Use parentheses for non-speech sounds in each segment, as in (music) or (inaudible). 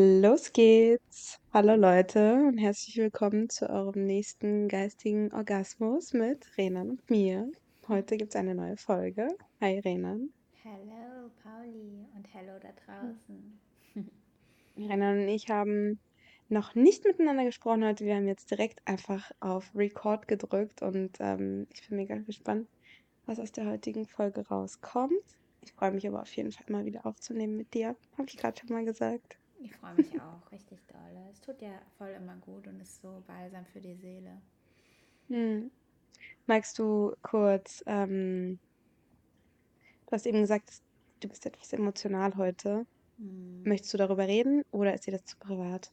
Los geht's! Hallo Leute und herzlich willkommen zu eurem nächsten geistigen Orgasmus mit Renan und mir. Heute gibt's eine neue Folge. Hi Renan. Hallo Pauli und hallo da draußen. Renan und ich haben noch nicht miteinander gesprochen heute. Wir haben jetzt direkt einfach auf Record gedrückt und ähm, ich bin mega gespannt, was aus der heutigen Folge rauskommt. Ich freue mich aber auf jeden Fall mal wieder aufzunehmen mit dir. Habe ich gerade schon mal gesagt. Ich freue mich (laughs) auch richtig doll. Es tut ja voll immer gut und ist so balsam für die Seele. Hm. Magst du kurz, ähm, du hast eben gesagt, du bist etwas emotional heute. Hm. Möchtest du darüber reden oder ist dir das zu privat?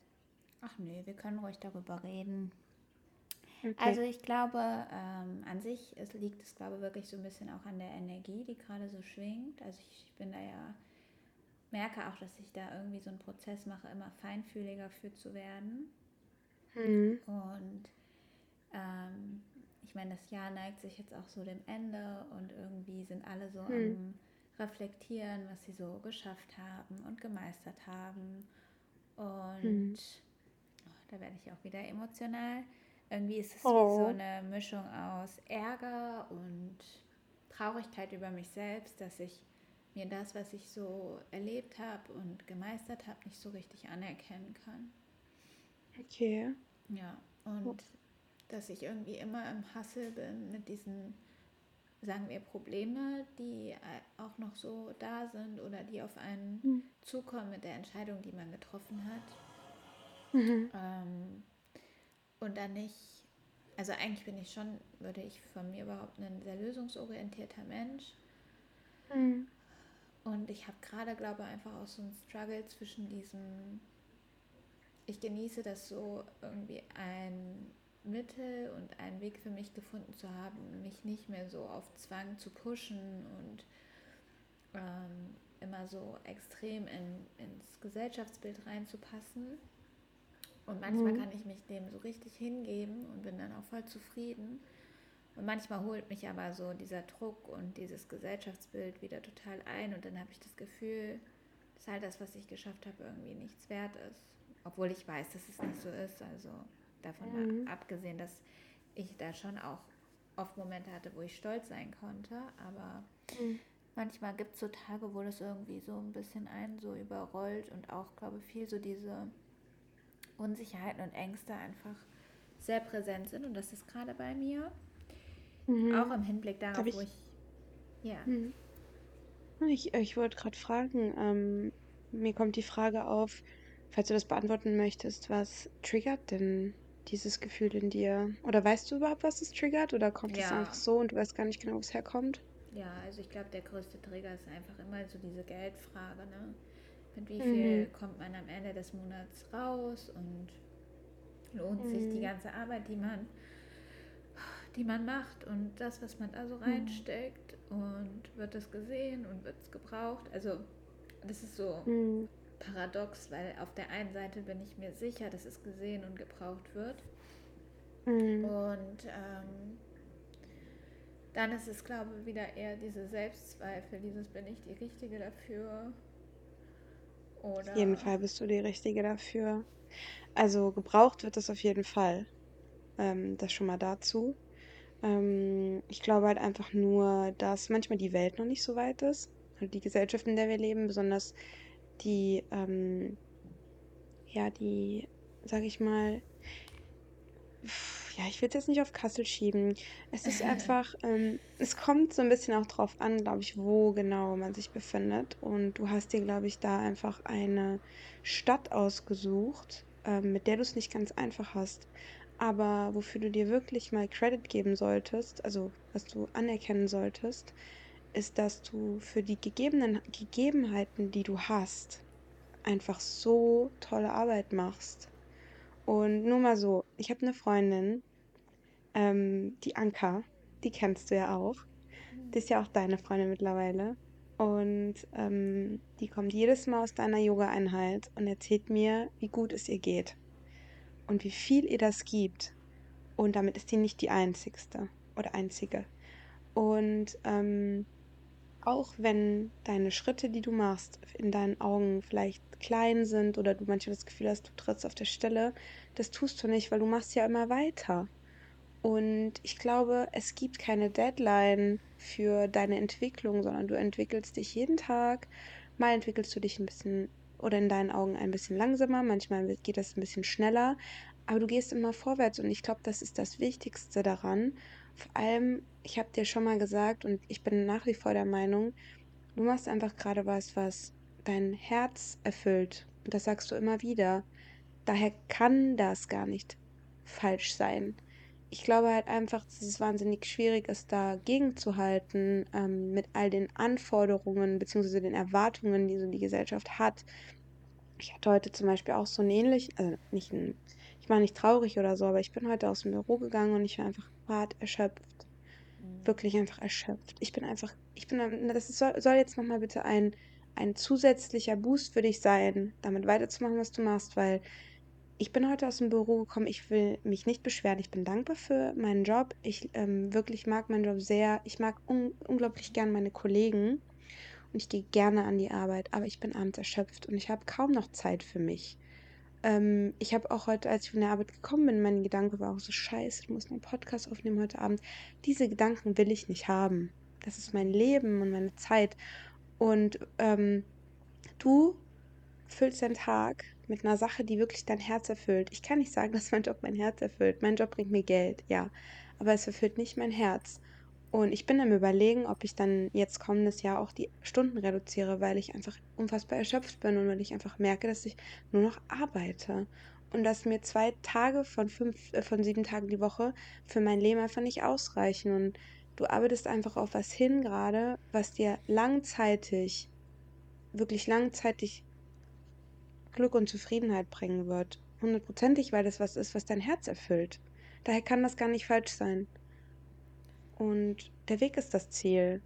Ach nee, wir können ruhig darüber reden. Okay. Also ich glaube, ähm, an sich es liegt es, glaube ich, wirklich so ein bisschen auch an der Energie, die gerade so schwingt. Also ich, ich bin da ja merke auch, dass ich da irgendwie so einen Prozess mache, immer feinfühliger für zu werden. Hm. Und ähm, ich meine, das Jahr neigt sich jetzt auch so dem Ende und irgendwie sind alle so Hm. am Reflektieren, was sie so geschafft haben und gemeistert haben. Und Hm. oh, da werde ich auch wieder emotional. Irgendwie ist es wie so Oh. eine Mischung aus Ärger und Traurigkeit über mich selbst, dass ich mir das, was ich so erlebt habe und gemeistert habe, nicht so richtig anerkennen kann. Okay. Ja, und dass ich irgendwie immer im Hassel bin mit diesen, sagen wir, Probleme, die äh, auch noch so da sind oder die auf einen Hm. zukommen mit der Entscheidung, die man getroffen hat. Mhm. Ähm, und dann nicht, also eigentlich bin ich schon, würde ich von mir behaupten, ein sehr lösungsorientierter Mensch. Hm. Und ich habe gerade, glaube ich, einfach auch so einen Struggle zwischen diesem, ich genieße das so irgendwie ein Mittel und einen Weg für mich gefunden zu haben, mich nicht mehr so auf Zwang zu pushen und ähm, immer so extrem in, ins Gesellschaftsbild reinzupassen. Und manchmal Mhm. kann ich mich dem so richtig hingeben und bin dann auch voll zufrieden. Und manchmal holt mich aber so dieser Druck und dieses Gesellschaftsbild wieder total ein und dann habe ich das Gefühl, dass halt das, was ich geschafft habe, irgendwie nichts wert ist. Obwohl ich weiß, dass es nicht so ist. Also davon Mhm. abgesehen, dass ich da schon auch oft Momente hatte, wo ich stolz sein konnte. Aber Hm. manchmal gibt es so Tage, wo das irgendwie so ein bisschen einen so überrollt und auch, glaube ich, viel so diese Unsicherheiten und Ängste einfach sehr präsent sind. Und das ist gerade bei mir. Mhm. Auch im Hinblick darauf, ich- wo ich. Ja. Hm. Ich, ich wollte gerade fragen, ähm, mir kommt die Frage auf, falls du das beantworten möchtest, was triggert denn dieses Gefühl in dir? Oder weißt du überhaupt, was es triggert? Oder kommt es Ja. einfach so und du weißt gar nicht genau, wo es herkommt? Ja, also ich glaube, der größte Trigger ist einfach immer so diese Geldfrage, ne? Mit wie Mhm. viel kommt man am Ende des Monats raus und lohnt sich die Mhm. ganze Arbeit, die man, die man macht und das, was man da so reinsteckt und wird es gesehen und wird es gebraucht. Also das ist so Hm. paradox, weil auf der einen Seite bin ich mir sicher, dass es gesehen und gebraucht wird. Hm. Und ähm, dann ist es, glaube ich, wieder eher diese Selbstzweifel, dieses bin ich die Richtige dafür. Oder Auf jeden Fall bist du die Richtige dafür. Also gebraucht wird es auf jeden Fall. Ähm, das schon mal dazu. Ähm, ich glaube halt einfach nur, dass manchmal die Welt noch nicht so weit ist. Also die Gesellschaft, in der wir leben, besonders die, ähm, ja, die, sag ich mal, ja, ich will es jetzt nicht auf Kassel schieben. Es ist (laughs) einfach, ähm, es kommt so ein bisschen auch drauf an, glaube ich, wo genau man sich befindet. Und du hast dir, glaube ich, da einfach eine Stadt ausgesucht, ähm, mit der du es nicht ganz einfach hast. Aber wofür du dir wirklich mal Credit geben solltest, also was du anerkennen solltest, ist, dass du für die gegebenen Gegebenheiten, die du hast, einfach so tolle Arbeit machst. Und nur mal so, ich habe eine Freundin, ähm, die Anka, die kennst du ja auch. Die ist ja auch deine Freundin mittlerweile. Und ähm, die kommt jedes Mal aus deiner Yoga-Einheit und erzählt mir, wie gut es ihr geht und wie viel ihr das gibt. Und damit ist die nicht die einzigste oder einzige. Und ähm, auch wenn deine Schritte, die du machst, in deinen Augen vielleicht klein sind oder du manchmal das Gefühl hast, du trittst auf der Stelle, das tust du nicht, weil du machst ja immer weiter. Und ich glaube, es gibt keine Deadline für deine Entwicklung, sondern du entwickelst dich jeden Tag. Mal entwickelst du dich ein bisschen oder in deinen Augen ein bisschen langsamer, manchmal geht das ein bisschen schneller, aber du gehst immer vorwärts und ich glaube, das ist das Wichtigste daran. Vor allem, ich habe dir schon mal gesagt und ich bin nach wie vor der Meinung, du machst einfach gerade was, was dein Herz erfüllt. Und das sagst du immer wieder. Daher kann das gar nicht falsch sein. Ich glaube halt einfach, dass es wahnsinnig schwierig ist, dagegen zu halten ähm, mit all den Anforderungen bzw. den Erwartungen, die so die Gesellschaft hat. Ich hatte heute zum Beispiel auch so ein ähnlich, also nicht ein, ich war nicht traurig oder so, aber ich bin heute aus dem Büro gegangen und ich war einfach hart erschöpft. Mhm. Wirklich einfach erschöpft. Ich bin einfach, ich bin, das soll, soll jetzt nochmal bitte ein, ein zusätzlicher Boost für dich sein, damit weiterzumachen, was du machst, weil ich bin heute aus dem Büro gekommen. Ich will mich nicht beschweren. Ich bin dankbar für meinen Job. Ich ähm, wirklich mag meinen Job sehr. Ich mag un unglaublich gern meine Kollegen und ich gehe gerne an die Arbeit. Aber ich bin abends erschöpft und ich habe kaum noch Zeit für mich. Ähm, ich habe auch heute, als ich von der Arbeit gekommen bin, mein Gedanke war auch so: Scheiße, ich muss einen Podcast aufnehmen heute Abend. Diese Gedanken will ich nicht haben. Das ist mein Leben und meine Zeit. Und ähm, du füllst deinen Tag mit einer Sache, die wirklich dein Herz erfüllt. Ich kann nicht sagen, (laughs) dass mein Job mein Herz erfüllt. Mein Job bringt mir Geld, ja. Aber es erfüllt nicht mein Herz. Und ich bin am Überlegen, ob ich dann jetzt kommendes Jahr auch die Stunden reduziere, weil ich einfach unfassbar erschöpft bin und weil ich einfach merke, dass ich nur noch arbeite. Und dass mir zwei Tage von fünf, äh, von sieben Tagen die Woche für mein Leben einfach nicht ausreichen. Und du arbeitest einfach auf was hin gerade, was dir langzeitig, wirklich langzeitig Glück und Zufriedenheit bringen wird. Hundertprozentig, weil das was ist, was dein Herz erfüllt. Daher kann das gar nicht falsch sein. Und der Weg ist das Ziel.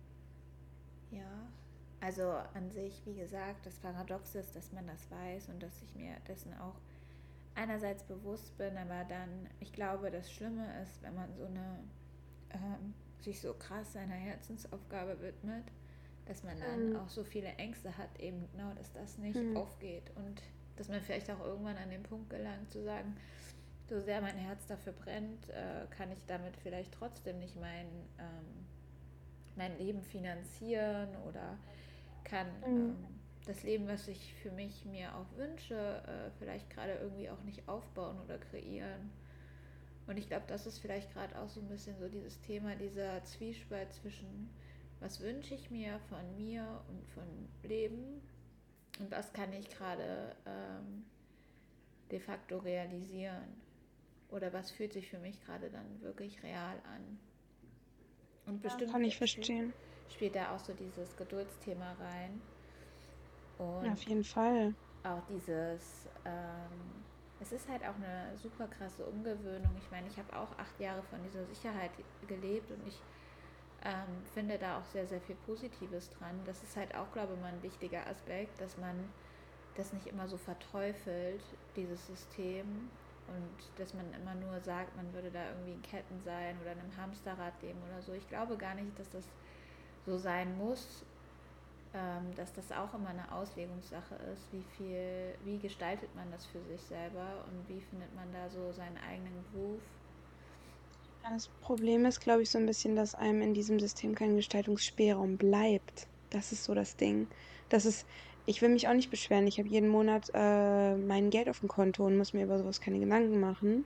Ja, also an sich, wie gesagt, das Paradox ist, dass man das weiß und dass ich mir dessen auch einerseits bewusst bin, aber dann, ich glaube, das Schlimme ist, wenn man so eine, ähm, sich so krass seiner Herzensaufgabe widmet, dass man dann mhm. auch so viele Ängste hat, eben genau, dass das nicht mhm. aufgeht. Und dass man vielleicht auch irgendwann an den Punkt gelangt, zu sagen, so sehr mein Herz dafür brennt, äh, kann ich damit vielleicht trotzdem nicht mein, ähm, mein Leben finanzieren oder kann mhm. ähm, das Leben, was ich für mich mir auch wünsche, äh, vielleicht gerade irgendwie auch nicht aufbauen oder kreieren. Und ich glaube, das ist vielleicht gerade auch so ein bisschen so dieses Thema, dieser Zwiespalt zwischen, was wünsche ich mir von mir und von Leben und was kann ich gerade ähm, de facto realisieren? Oder was fühlt sich für mich gerade dann wirklich real an? Und bestimmt ja, kann ich verstehen. Spielt da auch so dieses Geduldsthema rein. Und ja, auf jeden Fall. Auch dieses, ähm, es ist halt auch eine super krasse Umgewöhnung. Ich meine, ich habe auch acht Jahre von dieser Sicherheit gelebt und ich ähm, finde da auch sehr, sehr viel Positives dran. Das ist halt auch, glaube ich, mal ein wichtiger Aspekt, dass man das nicht immer so verteufelt, dieses System. Und dass man immer nur sagt, man würde da irgendwie in Ketten sein oder in einem Hamsterrad leben oder so. Ich glaube gar nicht, dass das so sein muss, ähm, dass das auch immer eine Auslegungssache ist, wie viel, wie gestaltet man das für sich selber und wie findet man da so seinen eigenen Groove das Problem ist, glaube ich, so ein bisschen, dass einem in diesem System kein Gestaltungsspielraum bleibt. Das ist so das Ding. Das ist, ich will mich auch nicht beschweren. Ich habe jeden Monat äh, mein Geld auf dem Konto und muss mir über sowas keine Gedanken machen.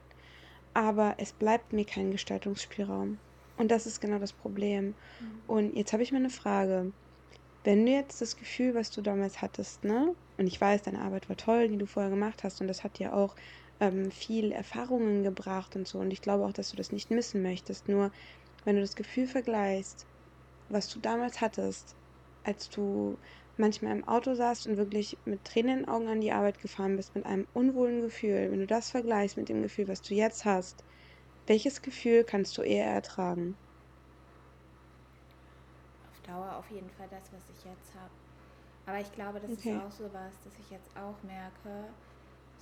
Aber es bleibt mir kein Gestaltungsspielraum. Und das ist genau das Problem. Mhm. Und jetzt habe ich mir eine Frage. Wenn du jetzt das Gefühl, was du damals hattest, ne? Und ich weiß, deine Arbeit war toll, die du vorher gemacht hast, und das hat dir auch ähm, viel Erfahrungen gebracht und so. Und ich glaube auch, dass du das nicht missen möchtest. Nur wenn du das Gefühl vergleichst, was du damals hattest, als du manchmal im Auto saßt und wirklich mit Tränen in den Augen an die Arbeit gefahren bist, mit einem unwohlen Gefühl, wenn du das vergleichst mit dem Gefühl, was du jetzt hast, welches Gefühl kannst du eher ertragen? Auf Dauer auf jeden Fall das, was ich jetzt habe. Aber ich glaube, das okay. ist auch so was, dass ich jetzt auch merke,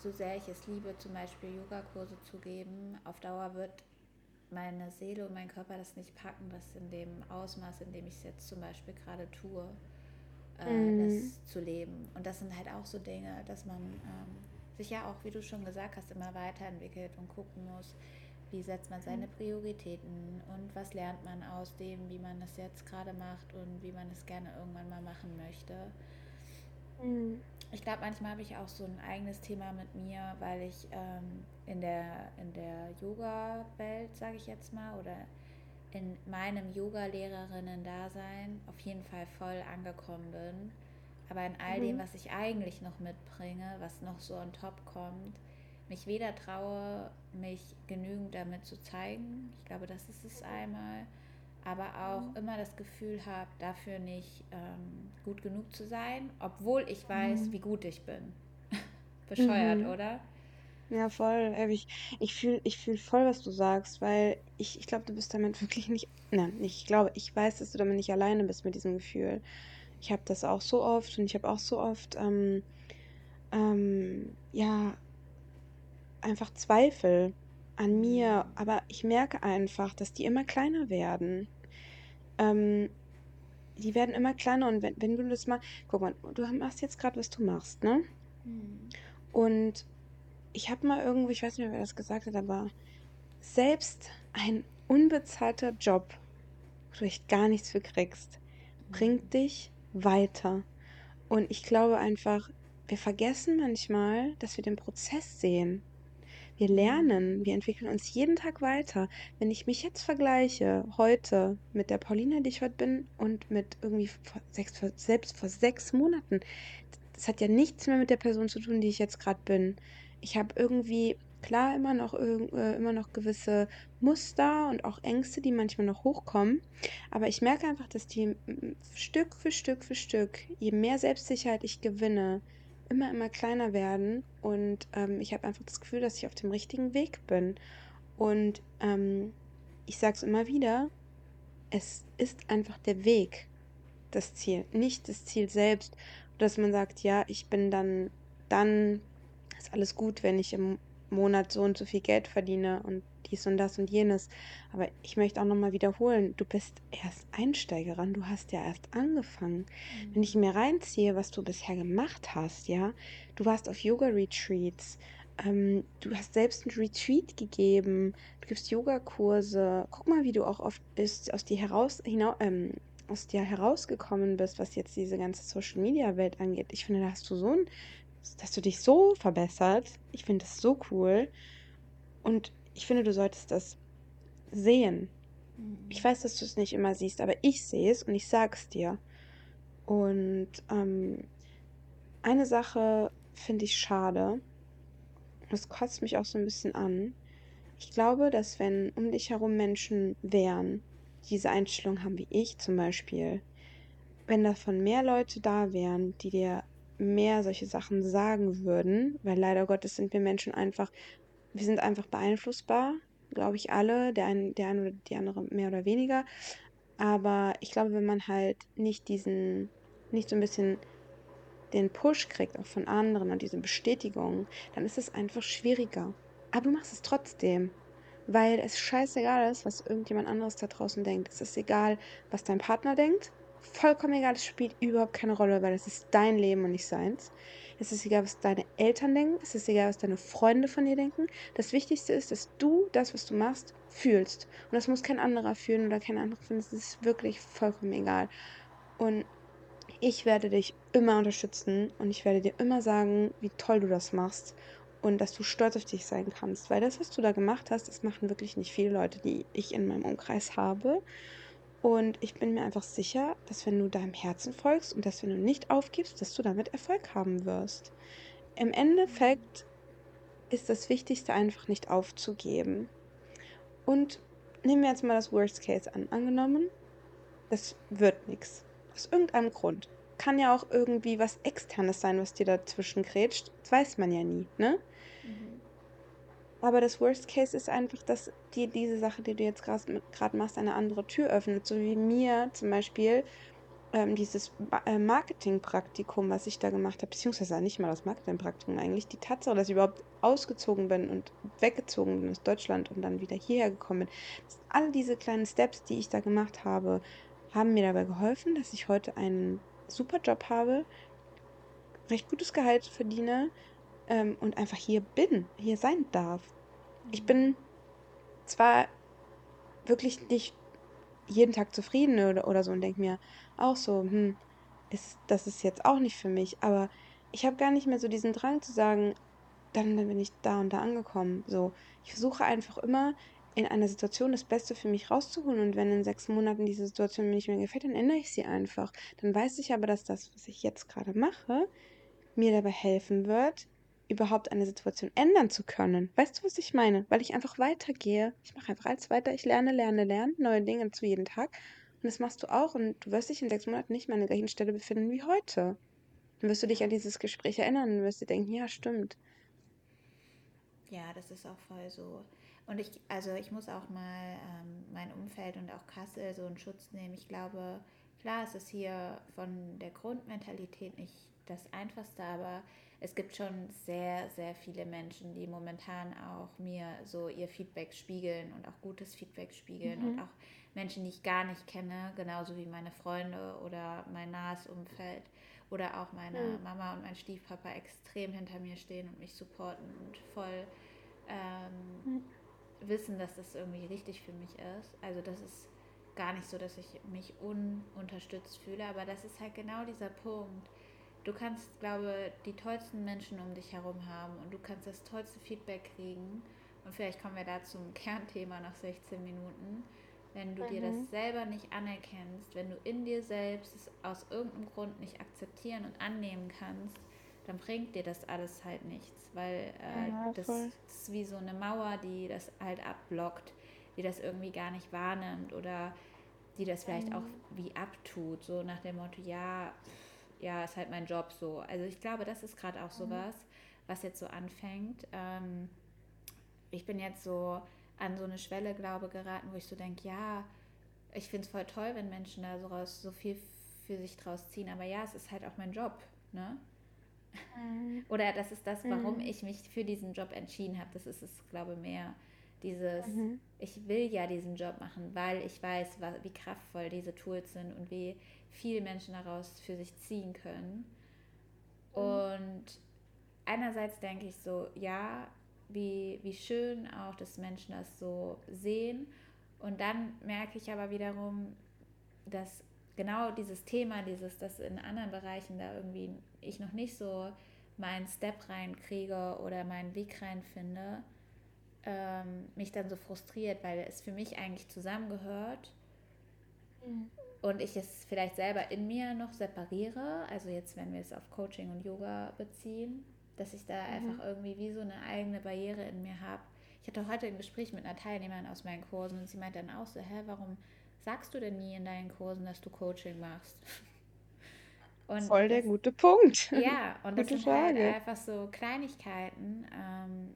so sehr ich es liebe, zum Beispiel Yogakurse zu geben, auf Dauer wird meine Seele und mein Körper das nicht packen, das in dem Ausmaß, in dem ich es jetzt zum Beispiel gerade tue, äh, mhm. das zu leben. Und das sind halt auch so Dinge, dass man ähm, sich ja auch, wie du schon gesagt hast, immer weiterentwickelt und gucken muss, wie setzt man seine mhm. Prioritäten und was lernt man aus dem, wie man das jetzt gerade macht und wie man es gerne irgendwann mal machen möchte. Mhm. Ich glaube, manchmal habe ich auch so ein eigenes Thema mit mir, weil ich ähm, in der, in der Yoga-Welt, sage ich jetzt mal, oder in meinem Yoga-Lehrerinnen-Dasein auf jeden Fall voll angekommen bin. Aber in all mhm. dem, was ich eigentlich noch mitbringe, was noch so on top kommt, mich weder traue, mich genügend damit zu zeigen. Ich glaube, das ist es einmal aber auch mhm. immer das Gefühl habe, dafür nicht ähm, gut genug zu sein, obwohl ich weiß, mhm. wie gut ich bin. (laughs) Bescheuert, mhm. oder? Ja, voll. Ich, ich fühle ich fühl voll, was du sagst, weil ich, ich glaube, du bist damit (laughs) wirklich nicht. Nein, nicht, ich glaube, ich weiß, dass du damit nicht alleine bist mit diesem Gefühl. Ich habe das auch so oft und ich habe auch so oft, ähm, ähm, ja, einfach Zweifel an mir, aber ich merke einfach, dass die immer kleiner werden. Ähm, die werden immer kleiner und wenn, wenn du das mal, guck mal, du machst jetzt gerade, was du machst, ne? Mhm. Und ich habe mal irgendwo, ich weiß nicht mehr, wer das gesagt hat, aber selbst ein unbezahlter Job, wo du echt gar nichts für kriegst, mhm. bringt dich weiter. Und ich glaube einfach, wir vergessen manchmal, dass wir den Prozess sehen. Wir lernen, wir entwickeln uns jeden Tag weiter. Wenn ich mich jetzt vergleiche, heute mit der Paulina, die ich heute bin, und mit irgendwie vor sechs, selbst vor sechs Monaten, das hat ja nichts mehr mit der Person zu tun, die ich jetzt gerade bin. Ich habe irgendwie klar immer noch, äh, immer noch gewisse Muster und auch Ängste, die manchmal noch hochkommen. Aber ich merke einfach, dass die Stück für Stück für Stück, je mehr Selbstsicherheit ich gewinne, immer, immer kleiner werden. Und ähm, ich habe einfach das Gefühl, dass ich auf dem richtigen Weg bin. Und ähm, ich sage es immer wieder, es ist einfach der Weg das Ziel, nicht das Ziel selbst. Dass man sagt, ja, ich bin dann, dann ist alles gut, wenn ich im Monat so und so viel Geld verdiene und dies und das und jenes. Aber ich möchte auch nochmal wiederholen, du bist erst Einsteigerin, du hast ja erst angefangen. Mhm. Wenn ich mir reinziehe, was du bisher gemacht hast, ja, du warst auf Yoga-Retreats, ähm, du hast selbst ein Retreat gegeben, du gibst Yogakurse. Guck mal, wie du auch oft ist, aus dir heraus, hinaus, ähm, aus dir herausgekommen bist, was jetzt diese ganze Social Media Welt angeht. Ich finde, da hast du so ein, dass du dich so verbessert. Ich finde das so cool. Und ich finde, du solltest das sehen. Ich weiß, dass du es nicht immer siehst, aber ich sehe es und ich sage es dir. Und ähm, eine Sache finde ich schade. Das kotzt mich auch so ein bisschen an. Ich glaube, dass wenn um dich herum Menschen wären, die diese Einstellung haben wie ich zum Beispiel, wenn davon mehr Leute da wären, die dir mehr solche Sachen sagen würden, weil leider Gottes sind wir Menschen einfach wir sind einfach beeinflussbar, glaube ich alle, der eine, der eine oder die andere mehr oder weniger. Aber ich glaube, wenn man halt nicht diesen, nicht so ein bisschen den Push kriegt, auch von anderen und diese Bestätigung, dann ist es einfach schwieriger. Aber du machst es trotzdem, weil es scheißegal ist, was irgendjemand anderes da draußen denkt. Es ist egal, was dein Partner denkt. Vollkommen egal, es spielt überhaupt keine Rolle, weil es ist dein Leben und nicht seins. Es ist egal, was deine Eltern denken. Es ist egal, was deine Freunde von dir denken. Das Wichtigste ist, dass du das, was du machst, fühlst. Und das muss kein anderer fühlen oder kein anderer fühlen. Es ist wirklich vollkommen egal. Und ich werde dich immer unterstützen und ich werde dir immer sagen, wie toll du das machst und dass du stolz auf dich sein kannst. Weil das, was du da gemacht hast, das machen wirklich nicht viele Leute, die ich in meinem Umkreis habe. Und ich bin mir einfach sicher, dass wenn du deinem Herzen folgst und dass wenn du nicht aufgibst, dass du damit Erfolg haben wirst. Im Endeffekt ist das Wichtigste einfach nicht aufzugeben. Und nehmen wir jetzt mal das Worst Case an. Angenommen, das wird nichts. Aus irgendeinem Grund. Kann ja auch irgendwie was Externes sein, was dir dazwischen grätscht. Das weiß man ja nie, ne? Aber das Worst Case ist einfach, dass dir diese Sache, die du jetzt gerade machst, eine andere Tür öffnet. So wie mir zum Beispiel ähm, dieses äh, Marketingpraktikum, was ich da gemacht habe, beziehungsweise nicht mal das Marketingpraktikum eigentlich, die Tatsache, dass ich überhaupt ausgezogen bin und weggezogen bin aus Deutschland und dann wieder hierher gekommen bin, all diese kleinen Steps, die ich da gemacht habe, haben mir dabei geholfen, dass ich heute einen super Job habe, recht gutes Gehalt verdiene ähm, und einfach hier bin, hier sein darf. Ich bin zwar wirklich nicht jeden Tag zufrieden oder, oder so und denke mir auch so, hm, ist, das ist jetzt auch nicht für mich. Aber ich habe gar nicht mehr so diesen Drang zu sagen, dann, dann bin ich da und da angekommen. So, ich versuche einfach immer in einer Situation das Beste für mich rauszuholen und wenn in sechs Monaten diese Situation mir nicht mehr gefällt, dann ändere ich sie einfach. Dann weiß ich aber, dass das, was ich jetzt gerade mache, mir dabei helfen wird, überhaupt eine Situation ändern zu können. Weißt du, was ich meine? Weil ich einfach weitergehe. Ich mache einfach alles weiter. Ich lerne, lerne, lerne neue Dinge zu jeden Tag. Und das machst du auch. Und du wirst dich in sechs Monaten nicht mehr an der gleichen Stelle befinden wie heute. Dann wirst du dich an dieses Gespräch erinnern und wirst dir denken, ja, stimmt. Ja, das ist auch voll so. Und ich, also ich muss auch mal ähm, mein Umfeld und auch Kassel so in Schutz nehmen. Ich glaube, klar, es ist hier von der Grundmentalität nicht das Einfachste, aber es gibt schon sehr, sehr viele Menschen, die momentan auch mir so ihr Feedback spiegeln und auch gutes Feedback spiegeln mhm. und auch Menschen, die ich gar nicht kenne, genauso wie meine Freunde oder mein nahes Umfeld oder auch meine mhm. Mama und mein Stiefpapa extrem hinter mir stehen und mich supporten und voll ähm, mhm. wissen, dass das irgendwie richtig für mich ist. Also das ist gar nicht so, dass ich mich ununterstützt fühle, aber das ist halt genau dieser Punkt du kannst, glaube die tollsten Menschen um dich herum haben und du kannst das tollste Feedback kriegen. Und vielleicht kommen wir da zum (laughs) Kernthema nach 16 Minuten. Wenn du mhm. dir das mhm. selber nicht anerkennst, wenn du in dir selbst es aus irgendeinem Grund nicht akzeptieren und annehmen kannst, dann bringt dir das alles halt nichts, weil äh, ja, das ist wie so eine Mauer, die das halt abblockt, die das irgendwie gar nicht wahrnimmt oder die das vielleicht mhm. auch wie abtut, so nach dem Motto, ja, ja, ist halt mein Job so. Also ich glaube, das ist gerade auch mhm. sowas, was jetzt so anfängt. Ähm, ich bin jetzt so an so eine Schwelle, glaube geraten, wo ich so denke, ja, ich finde es voll toll, wenn Menschen da so, raus, so viel für sich draus ziehen, aber ja, es ist halt auch mein Job, ne? Mhm. Oder das ist das, warum mhm. ich mich für diesen Job entschieden habe. Das ist es, glaube ich, mehr. Dieses, mhm. ich will ja diesen Job machen, weil ich weiß, wie kraftvoll diese Tools sind und wie viel Menschen daraus für sich ziehen können. Mhm. Und einerseits denke ich so, ja, wie, wie schön auch, dass Menschen das so sehen. Und dann merke ich aber wiederum, dass genau dieses Thema, dieses, dass in anderen Bereichen da irgendwie ich noch nicht so meinen Step reinkriege oder meinen Weg reinfinde, ähm, mich dann so frustriert, weil es für mich eigentlich zusammengehört. Mhm und ich es vielleicht selber in mir noch separiere, also jetzt, wenn wir es auf Coaching und Yoga beziehen, dass ich da mhm. einfach irgendwie wie so eine eigene Barriere in mir habe. Ich hatte heute ein Gespräch mit einer Teilnehmerin aus meinen Kursen und sie meinte dann auch so, hä, warum sagst du denn nie in deinen Kursen, dass du Coaching machst? (laughs) Und Voll der das, gute Punkt. Ja, (laughs) und das sind halt Frage. halt einfach so Kleinigkeiten, ähm,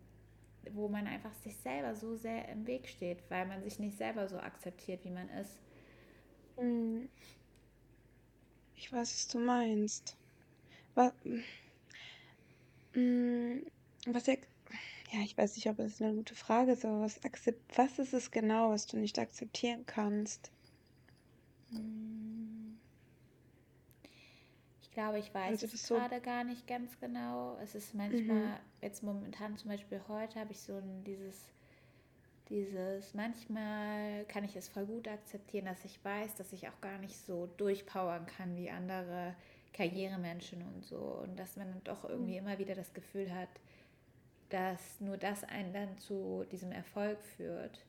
wo man einfach sich selber so sehr im Weg steht, weil man sich nicht selber so akzeptiert, wie man ist. Hm. Ich weiß, was du meinst. Was, hm, was ja, ja, ich weiß nicht, ob es eine gute Frage ist, aber was, akzept, was ist es genau, was du nicht akzeptieren kannst? Hm. Ich glaube, ich weiß also, es so gerade gar nicht ganz genau. Es ist manchmal, mhm. jetzt momentan zum Beispiel heute, habe ich so ein, dieses dieses, manchmal kann ich es voll gut akzeptieren, dass ich weiß, dass ich auch gar nicht so durchpowern kann wie andere Karrieremenschen und so. Und dass man dann doch irgendwie mhm. immer wieder das Gefühl hat, dass nur das einen dann zu diesem Erfolg führt.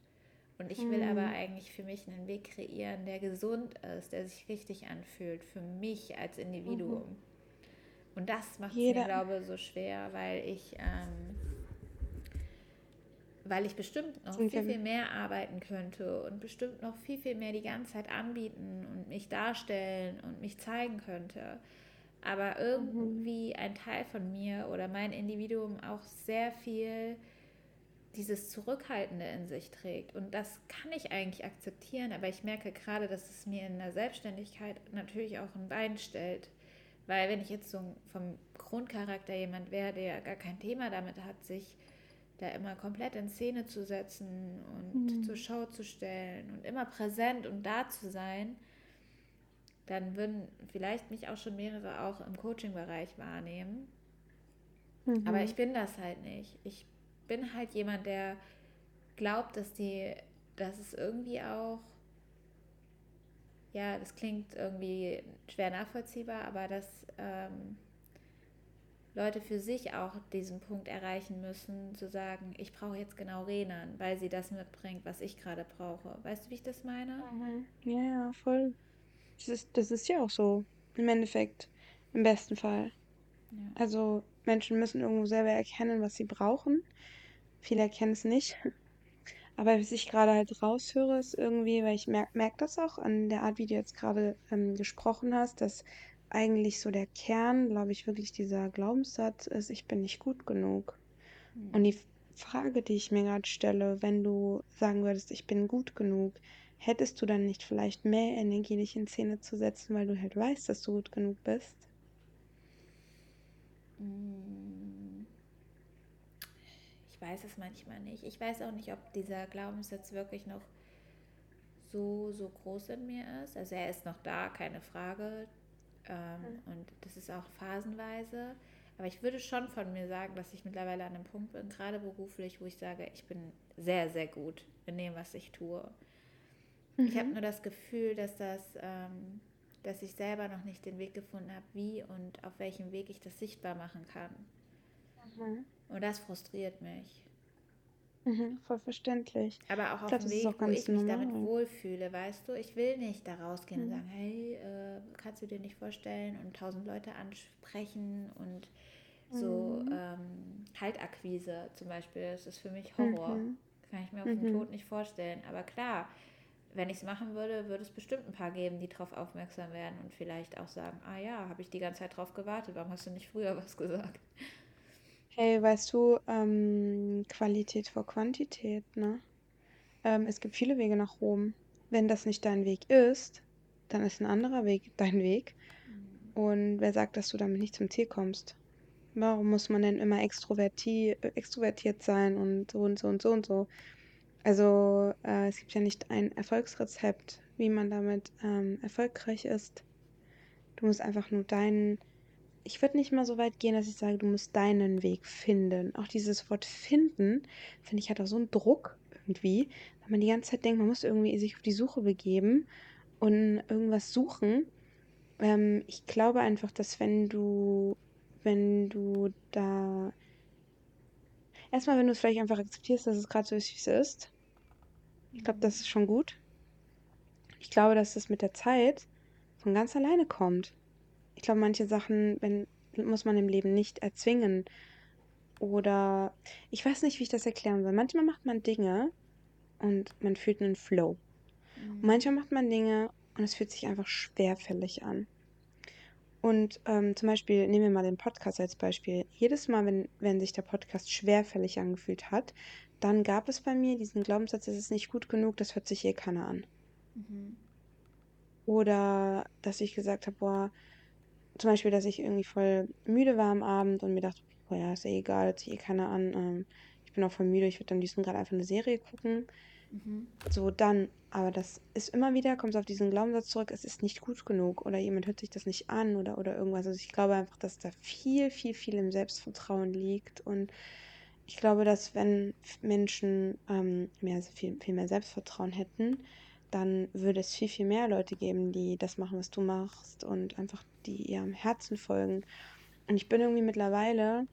Und ich will mhm. aber eigentlich für mich einen Weg kreieren, der gesund ist, der sich richtig anfühlt, für mich als Individuum. Mhm. Und das macht es mir, glaube ich, so schwer, weil ich ähm, weil ich bestimmt noch viel, viel mehr arbeiten könnte und bestimmt noch viel, viel mehr die ganze Zeit anbieten und mich darstellen und mich zeigen könnte. Aber irgendwie ein Teil von mir oder mein Individuum auch sehr viel dieses Zurückhaltende in sich trägt. Und das kann ich eigentlich akzeptieren, aber ich merke gerade, dass es mir in der Selbstständigkeit natürlich auch ein Bein stellt. Weil wenn ich jetzt so vom Grundcharakter jemand wäre, der gar kein Thema damit hat, sich da immer komplett in Szene zu setzen und mhm. zur Show zu stellen und immer präsent und da zu sein, dann würden vielleicht mich auch schon mehrere auch im Coaching-Bereich wahrnehmen. Mhm. Aber ich bin das halt nicht. Ich bin halt jemand, der glaubt, dass die, dass es irgendwie auch, ja, das klingt irgendwie schwer nachvollziehbar, aber dass ähm, Leute für sich auch diesen Punkt erreichen müssen, zu sagen, ich brauche jetzt genau Renan, weil sie das mitbringt, was ich gerade brauche. Weißt du, wie ich das meine? Mhm. Ja, ja, voll. Das ist, das ist ja auch so, im Endeffekt, im besten Fall. Ja. Also Menschen müssen irgendwo selber erkennen, was sie brauchen. Viele erkennen es nicht. (laughs) Aber was ich gerade halt raushöre, ist irgendwie, weil ich merke merk das auch an der Art, wie du jetzt gerade ähm, gesprochen hast, dass eigentlich so der Kern, glaube ich, wirklich dieser Glaubenssatz ist, ich bin nicht gut genug. Mhm. Und die Frage, die ich mir gerade stelle, wenn du sagen würdest, ich bin gut genug, hättest du dann nicht vielleicht mehr Energie, dich in Szene zu setzen, weil du halt weißt, dass du gut genug bist? Mm. Ich weiß es manchmal nicht. Ich weiß auch nicht, ob dieser Glaubenssatz wirklich noch so, so groß in mir ist. Also er ist noch da, keine Frage. Ähm, mhm. Und das ist auch phasenweise. Aber ich würde schon von mir sagen, dass ich mittlerweile an einem Punkt bin, gerade beruflich, wo ich sage, ich bin sehr, sehr gut in dem, was ich tue. Mhm. Ich habe nur das Gefühl, dass das, ähm, dass ich selber noch nicht den Weg gefunden habe, wie und auf welchem Weg ich das sichtbar machen kann. Mhm. Und das frustriert mich. Mhm, voll verständlich. Aber auch auf dem Weg, wo ich mich damit wohlfühle, weißt du? Ich will nicht da rausgehen mhm. und sagen, hey, äh, kannst du dir nicht vorstellen und tausend Leute ansprechen und so mhm. ähm, Kaltakquise zum Beispiel, das ist für mich Horror. Mhm. Kann ich mir auf den mhm. Tod nicht vorstellen. Aber klar, wenn ich es machen würde, würde es bestimmt ein paar geben, die darauf aufmerksam werden und vielleicht auch sagen, ah ja, habe ich die ganze Zeit drauf gewartet, warum hast du nicht früher was gesagt? Hey, weißt du, ähm, Qualität vor Quantität, ne? Ähm, es gibt viele Wege nach Rom. Wenn das nicht dein Weg ist, dann ist ein anderer Weg dein Weg. Und wer sagt, dass du damit nicht zum Ziel kommst? Warum muss man denn immer extroverti äh, extrovertiert sein und so und so und so und so? Also äh, es gibt ja nicht ein Erfolgsrezept, wie man damit ähm, erfolgreich ist. Du musst einfach nur deinen ich würde nicht mal so weit gehen, dass ich sage, du musst deinen Weg finden. Auch dieses Wort finden, finde ich, hat auch so einen Druck irgendwie, weil man die ganze Zeit denkt, man muss irgendwie sich auf die Suche begeben und irgendwas suchen. Ähm, ich glaube einfach, dass wenn du, wenn du da erstmal, wenn du es vielleicht einfach akzeptierst, dass es gerade so ist, wie es ist, ich glaube, das ist schon gut. Ich glaube, dass es mit der Zeit von ganz alleine kommt ich glaube, manche Sachen wenn, muss man im Leben nicht erzwingen. Oder ich weiß nicht, wie ich das erklären soll. Manchmal macht man Dinge und man fühlt einen Flow. Mhm. Und manchmal macht man Dinge und es fühlt sich einfach schwerfällig an. Und ähm, zum Beispiel, nehmen wir mal den Podcast als Beispiel. Jedes Mal, wenn, wenn sich der Podcast schwerfällig angefühlt hat, dann gab es bei mir diesen Glaubenssatz, es ist nicht gut genug, das hört sich eh keiner an. Mhm. Oder dass ich gesagt habe, boah, zum Beispiel, dass ich irgendwie voll müde war am Abend und mir dachte, boah, ja, ist ja egal, ziehe eh keiner an. Ähm, ich bin auch voll müde, ich würde am liebsten gerade einfach eine Serie gucken. Mhm. So, dann, aber das ist immer wieder, kommt auf diesen Glaubenssatz zurück, es ist nicht gut genug oder jemand hört sich das nicht an oder, oder irgendwas. Also ich glaube einfach, dass da viel, viel, viel im Selbstvertrauen liegt und ich glaube, dass wenn Menschen ähm, mehr, viel, viel mehr Selbstvertrauen hätten, dann würde es viel, viel mehr Leute geben, die das machen, was du machst und einfach die ihrem Herzen folgen. Und ich bin irgendwie mittlerweile,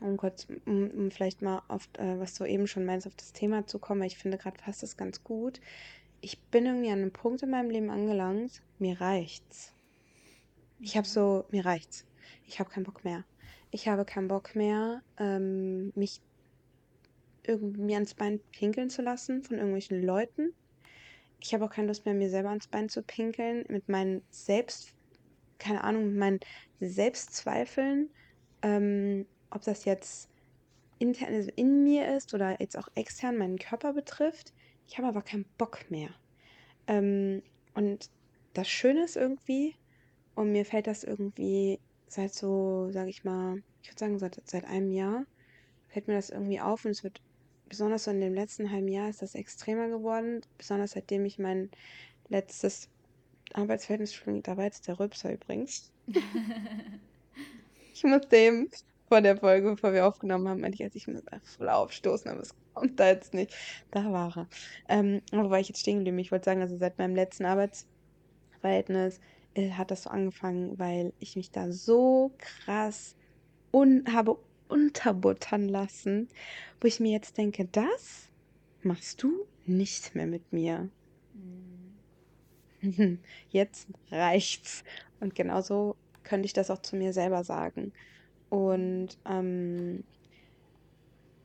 um kurz, um, um vielleicht mal auf, äh, was du eben schon meinst, auf das Thema zu kommen, weil ich finde gerade passt das ganz gut. Ich bin irgendwie an einem Punkt in meinem Leben angelangt, mir reicht's. Ich habe so, mir reicht's. Ich habe keinen Bock mehr. Ich habe keinen Bock mehr, ähm, mich irgendwie ans Bein pinkeln zu lassen von irgendwelchen Leuten ich habe auch keine Lust mehr, mir selber ans Bein zu pinkeln, mit meinen Selbst, keine Ahnung, mit meinen Selbstzweifeln, ähm, ob das jetzt intern also in mir ist oder jetzt auch extern meinen Körper betrifft. Ich habe aber keinen Bock mehr. Ähm, und das Schöne ist irgendwie, und mir fällt das irgendwie seit so, sage ich mal, ich würde sagen, seit, seit einem Jahr, fällt mir das irgendwie auf und es wird, besonders so in dem letzten halben Jahr ist das extremer geworden, besonders seitdem ich mein letztes Arbeitsverhältnis, da war jetzt der Rülpser übrigens. (laughs) ich muss dem vor der Folge, bevor wir aufgenommen haben, meinte ich, als ich muss voll aufstoßen, aber es kommt da jetzt nicht. Da war er. Ähm, wo war ich jetzt stehen geblieben? Ich wollte sagen, also seit meinem letzten Arbeitsverhältnis äh, hat das so angefangen, weil ich mich da so krass un habe unterbuttern lassen, wo ich mir jetzt denke, das machst du nicht mehr mit mir. Mhm. (laughs) Jetzt reicht's. Und genauso könnte ich das auch zu mir selber sagen. Und ähm,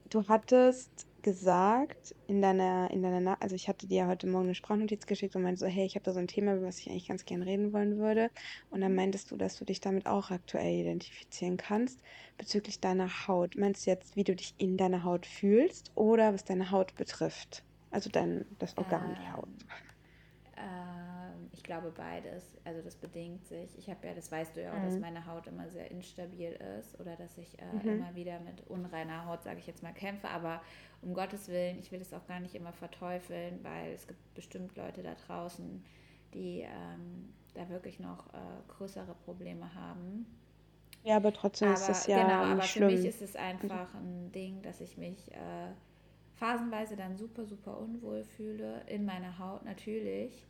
du hattest gesagt in deiner, in deiner, Na also ich hatte dir heute Morgen eine Sprachnotiz geschickt und meinte so, hey, ich habe da so ein Thema, über was ich eigentlich ganz gern reden wollen würde. Und dann meintest du, dass du dich damit auch aktuell identifizieren kannst bezüglich deiner Haut. Meinst du jetzt, wie du dich in deiner Haut fühlst oder was deine Haut betrifft? Also dein, das Organ, die Haut. Ähm, ich glaube beides. Also das bedingt sich. Ich habe ja, das weißt du ja auch, mhm. dass meine Haut immer sehr instabil ist oder dass ich äh, mhm. immer wieder mit unreiner Haut, sage ich jetzt mal, kämpfe. Aber um Gottes Willen, ich will das auch gar nicht immer verteufeln, weil es gibt bestimmt Leute da draußen, die ähm, da wirklich noch äh, größere Probleme haben. Ja, aber trotzdem aber, ist es ja genau, aber schlimm. für mich ist es einfach ein Ding, dass ich mich äh, phasenweise dann super, super unwohl fühle in meiner Haut natürlich,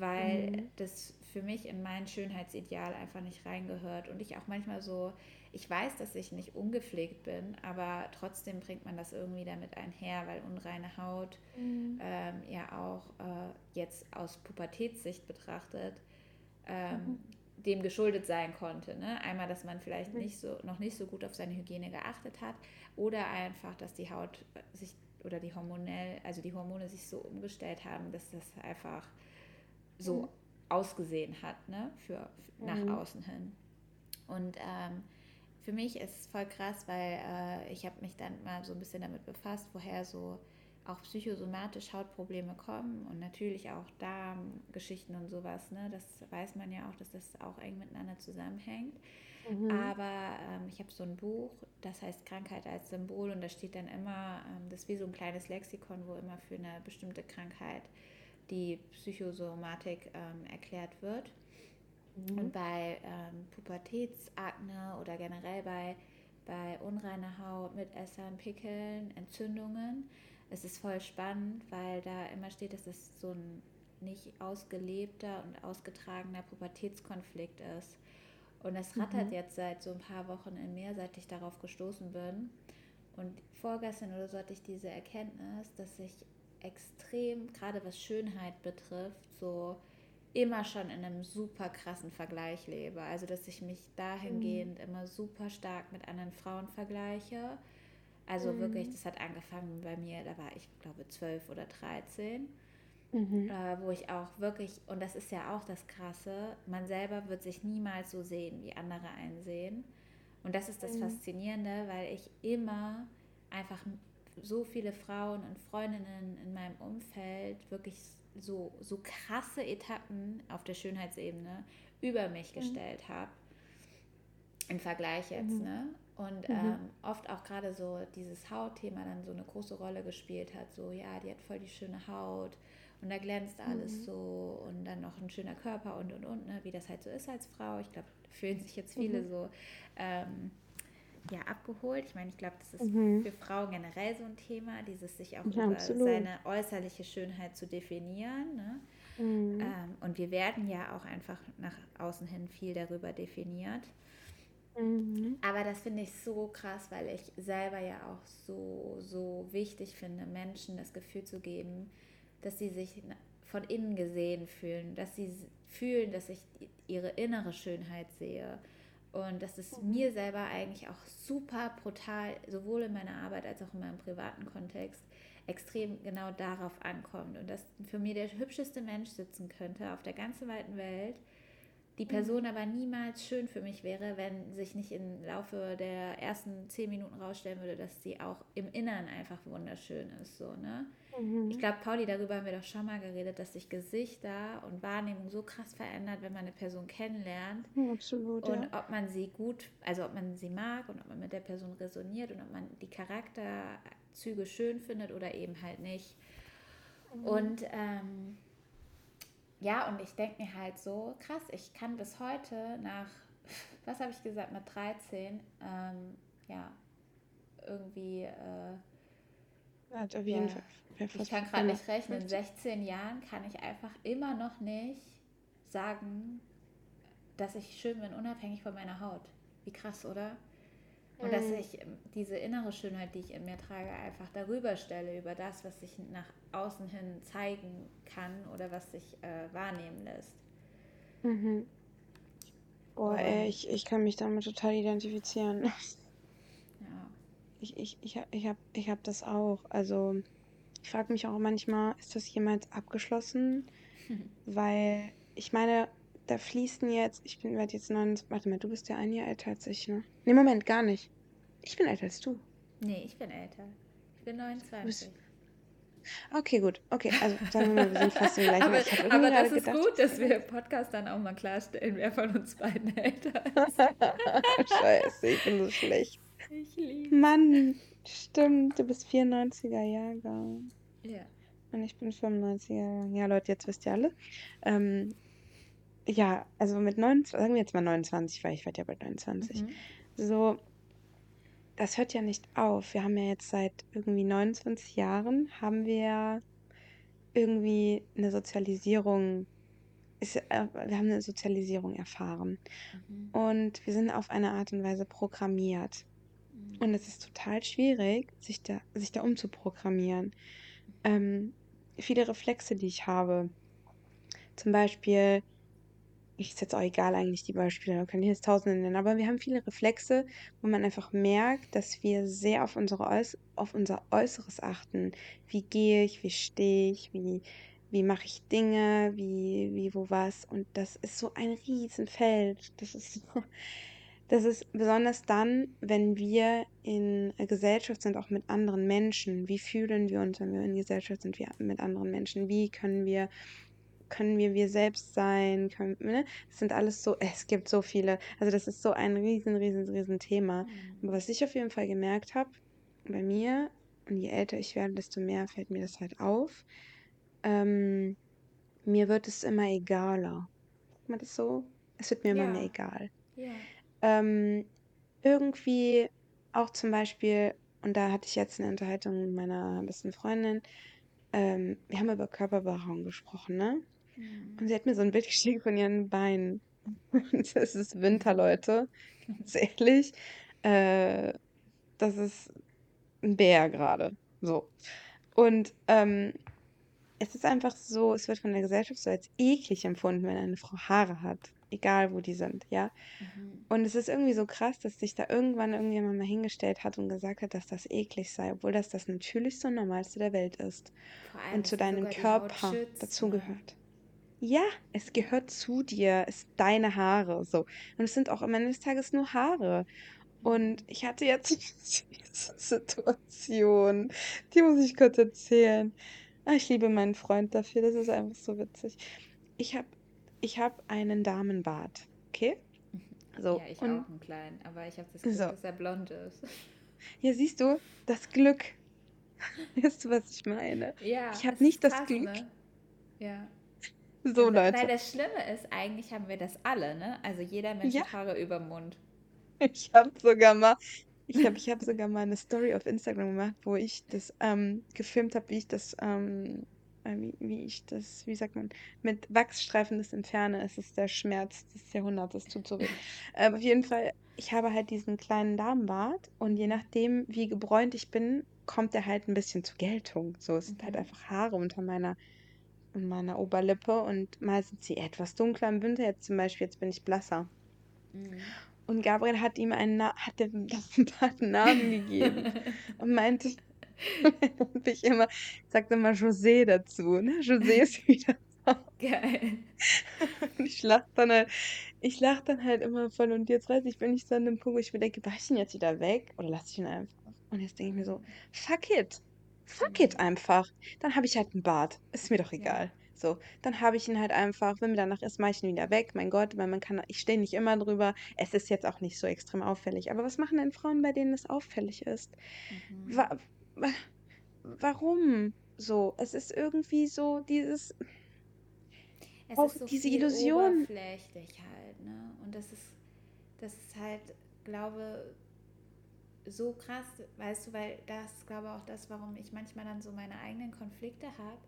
weil mhm. das für mich in mein Schönheitsideal einfach nicht reingehört und ich auch manchmal so ich weiß, dass ich nicht ungepflegt bin, aber trotzdem bringt man das irgendwie damit einher, weil unreine Haut mhm. ähm, ja auch äh, jetzt aus Pubertätssicht betrachtet ähm, mhm. dem geschuldet sein konnte. Ne? Einmal, dass man vielleicht nicht so, noch nicht so gut auf seine Hygiene geachtet hat oder einfach, dass die Haut sich oder die hormonell, also die Hormone sich so umgestellt haben, dass das einfach so mhm. ausgesehen hat, ne? für, für nach mhm. außen hin. Und ähm, für mich ist es voll krass, weil äh, ich habe mich dann mal so ein bisschen damit befasst, woher so auch psychosomatisch Hautprobleme kommen und natürlich auch Darmgeschichten und sowas. Ne? Das weiß man ja auch, dass das auch eng miteinander zusammenhängt. Mhm. Aber ähm, ich habe so ein Buch, das heißt Krankheit als Symbol und da steht dann immer, ähm, das ist wie so ein kleines Lexikon, wo immer für eine bestimmte Krankheit die Psychosomatik ähm, erklärt wird. Mhm. Und bei ähm, Pubertätsakne oder generell bei, bei unreiner Haut, Mitessern, Pickeln, Entzündungen, es ist voll spannend, weil da immer steht, dass es so ein nicht ausgelebter und ausgetragener Pubertätskonflikt ist. Und das rattert mhm. jetzt seit so ein paar Wochen in mir, seit ich darauf gestoßen bin. Und vorgestern oder so hatte ich diese Erkenntnis, dass ich extrem, gerade was Schönheit betrifft, so immer schon in einem super krassen Vergleich lebe. Also, dass ich mich dahingehend mhm. immer super stark mit anderen Frauen vergleiche. Also mhm. wirklich, das hat angefangen bei mir, da war ich glaube zwölf oder dreizehn. Mhm. Äh, wo ich auch wirklich, und das ist ja auch das Krasse, man selber wird sich niemals so sehen, wie andere einsehen. Und das ist das mhm. Faszinierende, weil ich immer einfach so viele Frauen und Freundinnen in meinem Umfeld wirklich so, so krasse Etappen auf der Schönheitsebene über mich mhm. gestellt habe. Im Vergleich jetzt, mhm. ne? Und mhm. ähm, oft auch gerade so dieses Hautthema dann so eine große Rolle gespielt hat. So, ja, die hat voll die schöne Haut und da glänzt alles mhm. so und dann noch ein schöner Körper und und und, ne? wie das halt so ist als Frau. Ich glaube, fühlen sich jetzt viele mhm. so ähm, ja, abgeholt. Ich meine, ich glaube, das ist mhm. für Frauen generell so ein Thema, dieses sich auch ja, über absolut. seine äußerliche Schönheit zu definieren. Ne? Mhm. Ähm, und wir werden ja auch einfach nach außen hin viel darüber definiert. Mhm. Aber das finde ich so krass, weil ich selber ja auch so, so wichtig finde, Menschen das Gefühl zu geben, dass sie sich von innen gesehen fühlen, dass sie fühlen, dass ich ihre innere Schönheit sehe und dass es mhm. mir selber eigentlich auch super brutal, sowohl in meiner Arbeit als auch in meinem privaten Kontext, extrem genau darauf ankommt. Und dass für mich der hübscheste Mensch sitzen könnte auf der ganzen weiten Welt. die Person aber niemals schön für mich wäre, wenn sich nicht im Laufe der ersten zehn Minuten rausstellen würde, dass sie auch im Inneren einfach wunderschön ist. So, ne? Mhm. Ich glaube, Pauli, darüber haben wir doch schon mal geredet, dass sich Gesichter und Wahrnehmung so krass verändert, wenn man eine Person kennenlernt. Absolut. Und ja. ob man sie gut, also ob man sie mag und ob man mit der Person resoniert und ob man die Charakterzüge schön findet oder eben halt nicht. Mhm. Und ähm, ja, und ich denke mir halt so, krass, ich kann bis heute nach, (laughs) was habe ich gesagt, mit 13, ähm, ja, irgendwie. Äh, ja, auf jeden ja, Fall. Ich kann gerade nicht rechnen. In 16 Jahren kann ich einfach immer noch nicht sagen, dass ich schön bin, unabhängig von meiner Haut. Wie krass, oder? Und dass mhm. ich ähm, diese innere Schönheit, die ich in mir trage, einfach darüber stelle, über das, was sich nach außen hin zeigen kann oder was sich äh, wahrnehmen lässt. Mhm. Boah, ey, ich, ich kann mich damit total identifizieren. (laughs) Ich, ich, ich, ich habe ich hab das auch. Also, ich frage mich auch manchmal, ist das jemals abgeschlossen? (laughs) Weil, ich meine, da fließen jetzt, ich bin werde jetzt 29, warte mal, du bist ja ein Jahr älter als ich, ne? Ne, Moment, gar nicht. Ich bin älter als du. Nee, ich bin älter. Ich bin 29. Okay, gut. Okay, also sagen wir mal, wir sind fast im gleichen Aber, aber das ist gedacht, gut, dass wir im Podcast dann auch mal klarstellen, wer von uns beiden älter ist. (laughs) Scheiße, ich bin so schlecht. Ich liebe Mann, stimmt, du bist 94er Jahrgang. Ja. Und ich bin 95er Jahrgang. Ja, Leute, jetzt wisst ihr alle. Ähm, ja, also mit 29, sagen wir jetzt mal 29, weil ich werde ja bald 29. Mhm. So, das hört ja nicht auf. Wir haben ja jetzt seit irgendwie 29 Jahren, haben wir irgendwie eine Sozialisierung, ist, äh, wir haben eine Sozialisierung erfahren. Mhm. Und wir sind auf eine Art und Weise programmiert. Und es ist total schwierig, sich da, sich da umzuprogrammieren. Ähm, viele Reflexe, die ich habe, zum Beispiel, ist jetzt auch egal eigentlich die Beispiele, man kann jetzt tausende nennen, aber wir haben viele Reflexe, wo man einfach merkt, dass wir sehr auf, unsere Äuß auf unser Äußeres achten. Wie gehe ich, wie stehe ich, wie, wie mache ich Dinge, wie, wie, wo was. Und das ist so ein Riesenfeld. Das ist so, das ist besonders dann, wenn wir in Gesellschaft sind, auch mit anderen Menschen. Wie fühlen wir uns, wenn wir in Gesellschaft sind, wir mit anderen Menschen? Wie können wir können wir wir selbst sein? Können, ne? Das sind alles so, (laughs) es gibt so viele. Also das ist so ein riesen, riesen, riesen Thema. Mhm. Aber was ich auf jeden Fall gemerkt habe, bei mir, und je älter ich werde, desto mehr fällt mir das halt auf, ähm, mir wird es immer egaler. Sagt man das so? Es wird mir ja. immer mehr egal. Ja. Ähm, irgendwie auch zum Beispiel, und da hatte ich jetzt eine Unterhaltung mit meiner besten Freundin, ähm, wir haben über Körperbehaarung gesprochen, ne? Und sie hat mir so ein Bild (laughs) geschickt von ihren Beinen. Und das ist Winter, Leute. Ganz ehrlich. Äh, das ist ein Bär gerade. So. Und ähm, es ist einfach so, es wird von der Gesellschaft so als eklig empfunden, wenn eine Frau Haare hat. Egal, wo die sind, ja. Mhm. Und es ist irgendwie so krass, dass sich da irgendwann irgendjemand mal hingestellt hat und gesagt hat, dass das eklig sei, obwohl das das Natürlichste und Normalste der Welt ist. und zu deinem Körper dazugehört ja, es gehört zu dir, es sind deine Haare, so. Und es sind auch am Ende des Tages nur Haare. Und ich hatte jetzt (laughs) diese Situation, die muss ich kurz erzählen. Ah, ich liebe meinen Freund dafür, das ist einfach so witzig. Ich habe ich hab einen Damenbart, okay? So, ja, ich und, auch einen kleinen, aber ich habe das Glück, so. dass er blond ist. Ja, siehst du, das Glück. (laughs) Weißt du, was ich meine? Ja. Ich habe nicht das krass, Glück. Ne? Ja. So, Leute. Weil das Schlimme ist, eigentlich haben wir das alle, ne? Also jeder Mensch ja. hat Haare über dem Mund. Ich habe sogar mal, ich habe ich hab sogar mal eine Story auf Instagram gemacht, wo ich das ähm, gefilmt habe, wie ich das, ähm, äh, wie, wie ich das, wie sagt man, mit Wachsstreifen das entferne. Es ist der Schmerz des Jahrhunderts, es tut so weh. Ähm, auf jeden Fall, ich habe halt diesen kleinen Damenbart und je nachdem, wie gebräunt ich bin, kommt er halt ein bisschen zur Geltung. So, es sind halt mhm. einfach Haare unter meiner in meiner Oberlippe und mal sind sie etwas dunkler im Winter. Jetzt zum Beispiel, jetzt bin ich blasser. Mhm. Und Gabriel hat ihm einen, Na hat dem einen Namen gegeben (laughs) und meinte, (laughs) und ich immer, sagte immer José dazu. Ne? José ist (laughs) wieder Geil. Und ich lach dann halt, ich lach dann halt immer voll. Und jetzt weiß ich, bin ich so an dem Punkt, wo ich mir denke, lass ich ihn jetzt wieder weg oder lass ich ihn einfach? Und jetzt denke ich mir so, fuck it. Fuck it Mhm. einfach. Dann habe ich halt einen Bart. Ist mir doch Ja. So, dann habe ich ihn halt einfach, wenn mir danach ist, mache ich ihn wieder weg. Mein Gott, weil man kann, ich stehe nicht immer drüber. Es ist jetzt auch nicht so extrem auffällig. Aber was machen denn Frauen, bei denen es auffällig ist? Mhm. Wa wa warum so? Es ist irgendwie so dieses, Es auch ist so diese Illusion. oberflächlich halt, ne? Und das ist, das ist halt, glaube so krass, weißt du, weil das glaube auch das, warum ich manchmal dann so meine eigenen Konflikte habe,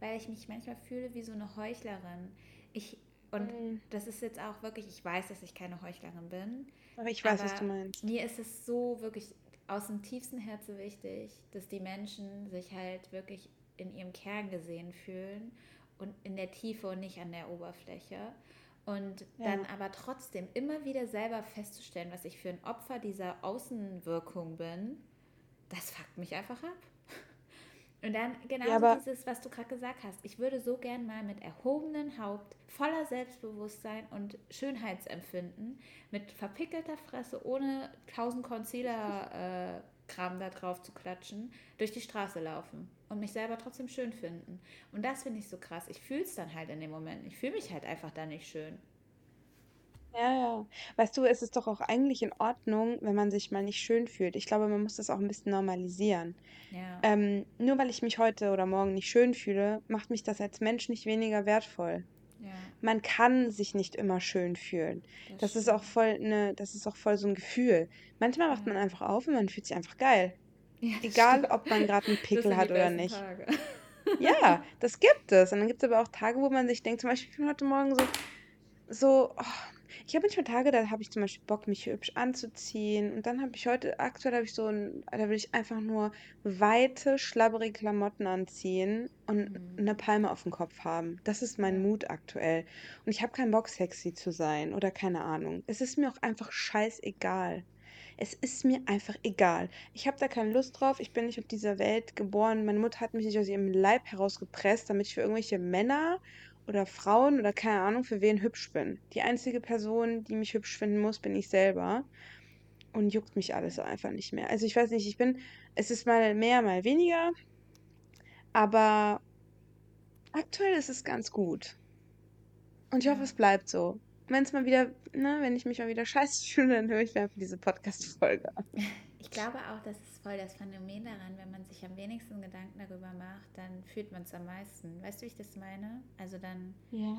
weil ich mich manchmal fühle wie so eine Heuchlerin. Ich, und Mm, das ist jetzt auch wirklich, ich weiß, dass ich keine Heuchlerin bin, Aber ich weiß, was du aber meinst. mir ist es so wirklich aus dem tiefsten Herzen wichtig, dass die Menschen sich halt wirklich in ihrem Kern gesehen fühlen und in der Tiefe und nicht an der Oberfläche. Und dann Ja. aber trotzdem immer wieder selber festzustellen, was ich für ein Opfer dieser Außenwirkung bin, das fuckt mich einfach ab. Und dann Ja, genauso aber dieses, was du gerade gesagt hast. Ich würde so gern mal mit erhobenem Haupt, voller Selbstbewusstsein und Schönheitsempfinden, mit verpickelter Fresse, ohne tausend Concealer-Kram da drauf zu klatschen, durch die Straße laufen und mich selber trotzdem schön finden. Und das finde ich so krass. Ich fühle es dann halt in dem Moment. Ich fühle mich halt einfach da nicht schön. Ja, ja. Weißt du, es ist doch auch eigentlich in Ordnung, wenn man sich mal nicht schön fühlt. Ich glaube, man muss das auch ein bisschen normalisieren. Ja, Ähm, nur weil ich mich heute oder morgen nicht schön fühle, macht mich das als Mensch nicht weniger wertvoll. ja, Man kann sich nicht immer schön fühlen. das Das ist auch voll ne, das ist auch voll so ein Gefühl. Manchmal macht man Ja. einfach auf und man fühlt sich einfach geil. Ja, das Egal, stimmt. ob man gerade einen Das Pickel sind die hat oder besten nicht. Tage. Ja, das gibt es. Und dann gibt es aber auch Tage, wo man sich denkt, zum Beispiel, ich bin heute Morgen so, so, oh, ich habe manchmal Tage, da habe ich zum Beispiel Bock, mich hübsch anzuziehen. Und dann habe ich heute, aktuell habe ich so ein, da will ich einfach nur weite, schlabberige Klamotten anziehen und Mhm. eine Palme auf dem Kopf haben. Das ist mein. Mut aktuell. Und ich habe keinen Bock, sexy zu sein oder keine Ahnung. Es ist mir auch einfach scheißegal. Es ist mir einfach egal. Ich habe da keine Lust drauf. Ich bin nicht auf dieser Welt geboren. Meine Mutter hat mich nicht aus ihrem Leib herausgepresst, damit ich für irgendwelche Männer oder Frauen oder keine Ahnung für wen hübsch bin. Die einzige Person, die mich hübsch finden muss, bin ich selber. Und juckt mich alles einfach nicht mehr. Also ich weiß nicht, ich bin, es ist mal mehr, mal weniger, aber aktuell ist es ganz gut. Und ich hoffe, es bleibt so. Wenn es mal wieder, ne, wenn ich mich mal wieder scheiße (laughs) fühle, dann höre ich mir einfach diese Podcast-Folge an. (laughs) Ich glaube auch, das ist voll das Phänomen daran, wenn man sich am wenigsten Gedanken darüber macht, dann fühlt man es am meisten. Weißt du, wie ich das meine? Also dann, Ja.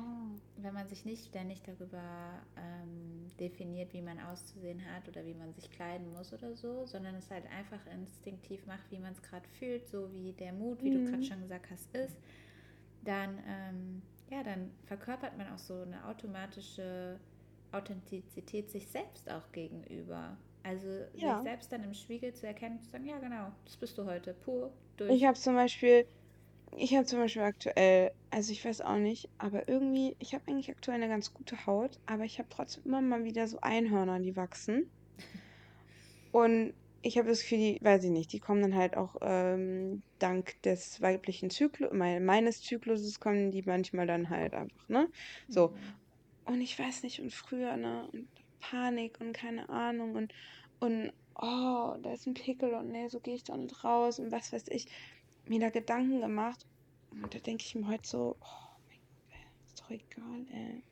wenn man sich nicht ständig darüber ähm, definiert, wie man auszusehen hat oder wie man sich kleiden muss oder so, sondern es halt einfach instinktiv macht, wie man es gerade fühlt, so wie der Mut, wie du gerade Mhm. schon gesagt hast, ist, dann, ähm, ja, dann verkörpert man auch so eine automatische Authentizität sich selbst auch gegenüber. Also sich Ja. selbst dann im Spiegel zu erkennen, zu sagen, ja genau, das bist du heute, pur Ich durch. habe zum Beispiel, ich habe zum Beispiel aktuell, also ich weiß auch nicht, aber irgendwie, ich habe eigentlich aktuell eine ganz gute Haut, aber ich habe trotzdem immer mal wieder so Einhörner, die wachsen. (laughs) Und ich habe das Gefühl, die, weiß ich nicht, die kommen dann halt auch ähm, dank des weiblichen Zyklus, meines Zykluses kommen die manchmal dann halt einfach, ne? So. Mhm. Und ich weiß nicht, und früher, ne? Und Panik und keine Ahnung und, und oh, da ist ein Pickel und nee, so gehe ich doch nicht raus und was weiß ich. Mir da Gedanken gemacht. Und da denke ich mir heute so, oh mein Gott, ey, ist doch egal, ey.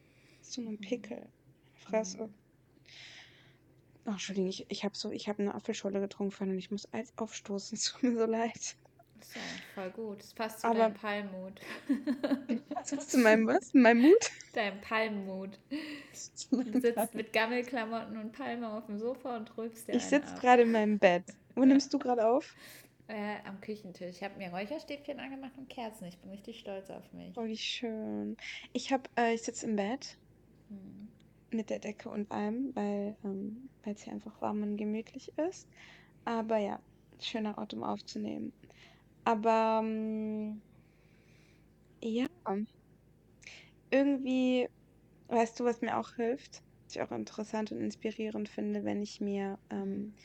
Ist nur ein. Pickel. Meine Fresse. Mhm. Oh, Entschuldigung, ich, ich habe so, ich habe eine Apfelschorle getrunken und ich muss Eis aufstoßen. (laughs) Es tut mir so leid. Ja voll gut. Es passt zu Aber deinem Palmmut. (laughs) was (laughs) zu meinem was? Meinem Mut? Deinem Palmmut. Du sitzt mit Gammelklamotten und Palme auf dem Sofa und drückst dir Ich sitze gerade in meinem Bett. Wo nimmst du gerade auf? Äh, am Küchentisch. Ich habe mir Räucherstäbchen angemacht und Kerzen. Ich bin richtig stolz auf mich. Oh, wie schön. Ich äh, ich sitze im Bett Hm. mit der Decke und allem, weil ähm, weil es hier einfach warm und gemütlich ist. Aber ja, schöner Ort, um aufzunehmen. Aber ähm, ja, irgendwie, weißt du, was mir auch hilft? Was ich auch interessant und inspirierend finde, wenn ich mir Hm. ähm,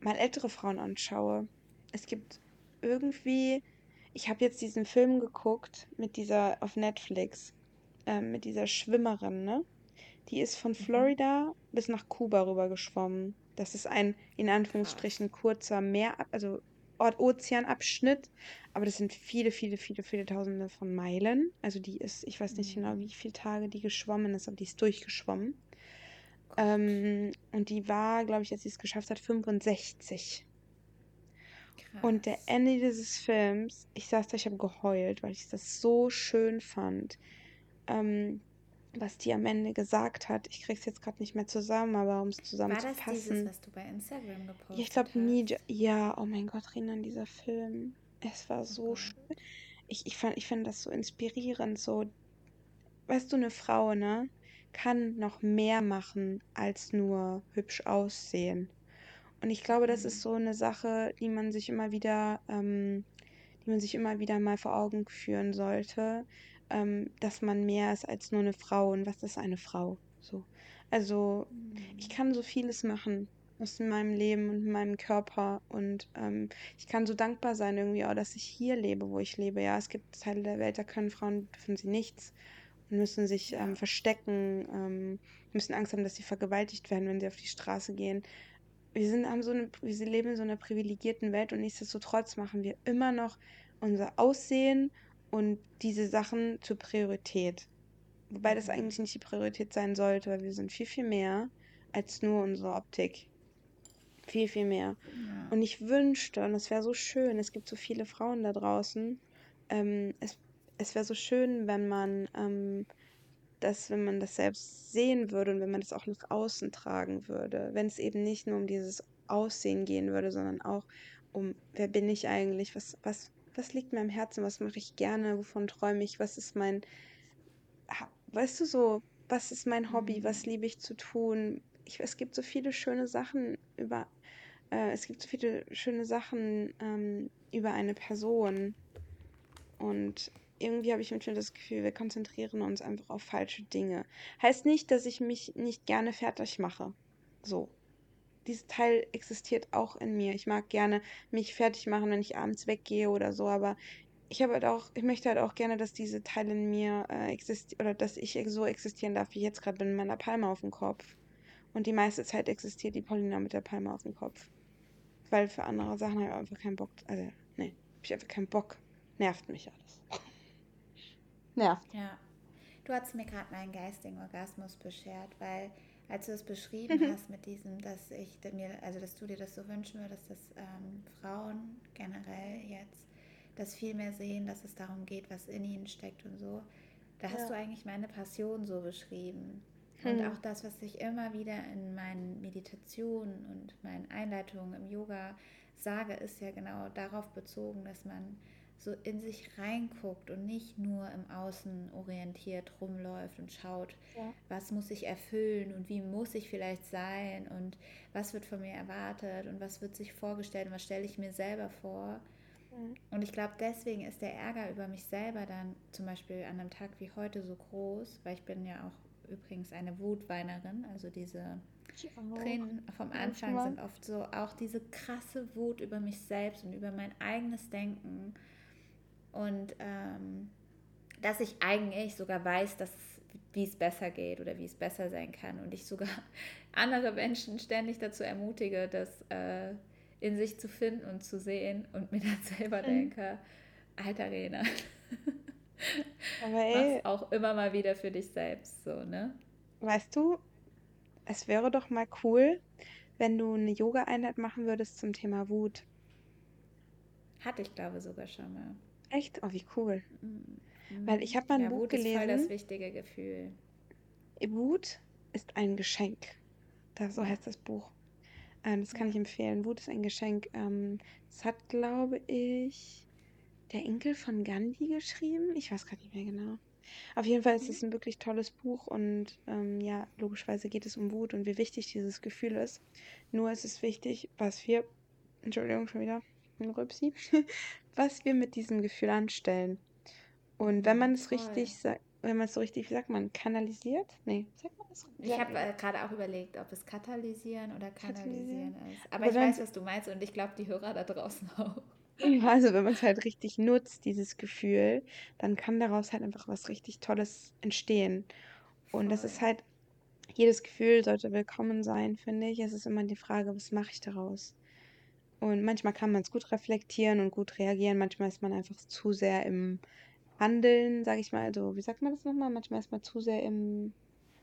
mal ältere Frauen anschaue. Es gibt irgendwie, Ich habe jetzt diesen Film geguckt mit dieser auf Netflix, ähm, mit dieser Schwimmerin, ne? Die ist von Mhm. Florida bis nach Kuba rüber geschwommen. Das ist ein in. Anführungsstrichen kurzer Meer, also Ozeanabschnitt, aber das sind viele, viele, viele, viele Tausende von Meilen. Also die ist, ich weiß nicht genau, Mhm. wie viele Tage die geschwommen ist, aber die ist durchgeschwommen. Ähm, und die war, glaube ich, als sie es geschafft hat, 65. Und der Krass. Ende dieses Films, ich saß da, ich habe geheult, weil ich das so schön fand. Ähm, was die am Ende gesagt hat, ich krieg's jetzt gerade nicht mehr zusammen, aber um es War das dieses, zusammenzufassen. was du bei Instagram Ja, ich gepostet glaube, Nija, ja, oh mein Gott, Renan, dieser Film. Es war so schön. Gott. Ich, ich fand, ich fand das so inspirierend, so, weißt du, eine Frau, ne, kann noch mehr machen als nur hübsch aussehen. Und ich glaube, das ist Mhm. so eine Sache, die man sich immer wieder, ähm, die man sich immer wieder mal vor Augen führen sollte, ähm, dass man mehr ist als nur eine Frau. Und was ist eine Frau? So. Also, ich Mhm. kann so vieles machen aus meinem Leben und meinem Körper. Und ähm, ich kann so dankbar sein irgendwie auch, dass ich hier lebe, wo ich lebe. Ja, es gibt Teile der Welt, da können Frauen, dürfen sie nichts und müssen sich ähm, verstecken, ähm, müssen Angst haben, dass sie vergewaltigt werden, wenn sie auf die Straße gehen wir sind, haben so eine, wir leben in so einer privilegierten Welt und nichtsdestotrotz machen wir immer noch unser Aussehen und diese Sachen zur Priorität. Wobei das Mhm. eigentlich nicht die Priorität sein sollte, weil wir sind viel, viel mehr als nur unsere Optik. Viel, viel mehr. Ja. Und ich wünschte, und es wäre so schön, es gibt so viele Frauen da draußen, ähm, es, es wäre so schön, wenn man ähm, dass wenn man das selbst sehen würde und wenn man das auch nach außen tragen würde, wenn es eben nicht nur um dieses Aussehen gehen würde, sondern auch um, wer bin ich eigentlich, was, was, was liegt mir am Herzen, was mache ich gerne, wovon träume ich, was ist mein, weißt du so, was ist mein Hobby, was Mhm. liebe ich zu tun. Ich, es gibt so viele schöne Sachen über, äh, es gibt so viele schöne Sachen ähm, über eine Person. Und irgendwie habe ich manchmal das Gefühl, wir konzentrieren uns einfach auf falsche Dinge. Heißt nicht, dass ich mich nicht gerne fertig mache. So. Dieses Teil existiert auch in mir. Ich mag gerne mich fertig machen, wenn ich abends weggehe oder so, aber ich habe halt auch, ich möchte halt auch gerne, dass diese Teile in mir äh, existieren oder dass ich so existieren darf, wie ich jetzt gerade bin, mit meiner Palme auf dem Kopf. Und die meiste Zeit existiert die Paulina mit der Palme auf dem Kopf. Weil für andere Sachen habe ich einfach keinen Bock. Also, nee, habe ich einfach keinen Bock. Nervt mich alles. Nervt. Ja. Du hast mir gerade meinen geistigen Orgasmus beschert, weil als du es beschrieben hast mit diesem, dass ich mir, also dass du dir das so wünschen würdest, dass ähm, Frauen generell jetzt das viel mehr sehen, dass es darum geht, was in ihnen steckt und so, da hast du Ja. eigentlich meine Passion so beschrieben. Und Hm. auch das, was ich immer wieder in meinen Meditationen und meinen Einleitungen im Yoga sage, ist ja genau darauf bezogen, dass man so in sich reinguckt und nicht nur im Außen orientiert rumläuft und schaut, Ja. was muss ich erfüllen und wie muss ich vielleicht sein und was wird von mir erwartet und was wird sich vorgestellt und was stelle ich mir selber vor. Mhm. Und ich glaube, deswegen ist der Ärger über mich selber dann zum Beispiel an einem Tag wie heute so groß, weil ich bin ja auch übrigens eine Wutweinerin, also diese. Tränen vom Anfang sind oft so auch diese krasse Wut über mich selbst und über mein eigenes Denken und ähm, dass ich eigentlich sogar weiß, dass wie es besser geht oder wie es besser sein kann und ich sogar (laughs) andere Menschen ständig dazu ermutige, das äh, in sich zu finden und zu sehen und mir (laughs) dann selber Mhm. denke, alter Rena, (laughs) mach's auch immer mal wieder für dich selbst so, ne? weißt du, es wäre doch mal cool, wenn du eine Yoga-Einheit machen würdest zum Thema Wut. Hatte ich glaube sogar schon mal. Echt? Oh, wie cool. Weil ich Mhm. habe mal ein Ja, Buch Wut ist voll das gelesen. wichtige Gefühl. Wut ist ein Geschenk. Das, so heißt das Buch. Ähm, das kann ich empfehlen. Wut ist ein Geschenk. Ähm, das hat, glaube ich, der Enkel von Gandhi geschrieben. Ich weiß gerade nicht mehr genau. Auf jeden Fall ist Mhm. es ein wirklich tolles Buch und ähm, ja, logischerweise geht es um Wut und wie wichtig dieses Gefühl ist. Nur ist es wichtig, was wir, Entschuldigung, schon wieder ein Rübsi, was wir mit diesem Gefühl anstellen. Und wenn man es voll. richtig sagt, wenn man es so richtig, wie sagt man, kanalisiert? Nee, sagt man das? Ich Ja, habe äh, gerade auch überlegt, ob es katalysieren oder Katalysieren. kanalisieren ist. Aber Aber ich weiß, was du meinst und ich glaube, die Hörer da draußen (laughs) auch. Also wenn man es halt richtig nutzt, dieses Gefühl, dann kann daraus halt einfach was richtig Tolles entstehen. Und das ist Voll. halt, jedes Gefühl sollte willkommen sein, finde ich. Es ist immer die Frage, was mache ich daraus? Und manchmal kann man es gut reflektieren und gut reagieren. Manchmal ist man einfach zu sehr im Handeln, sage ich mal. Also, wie sagt man das nochmal? Manchmal ist man zu sehr im, Im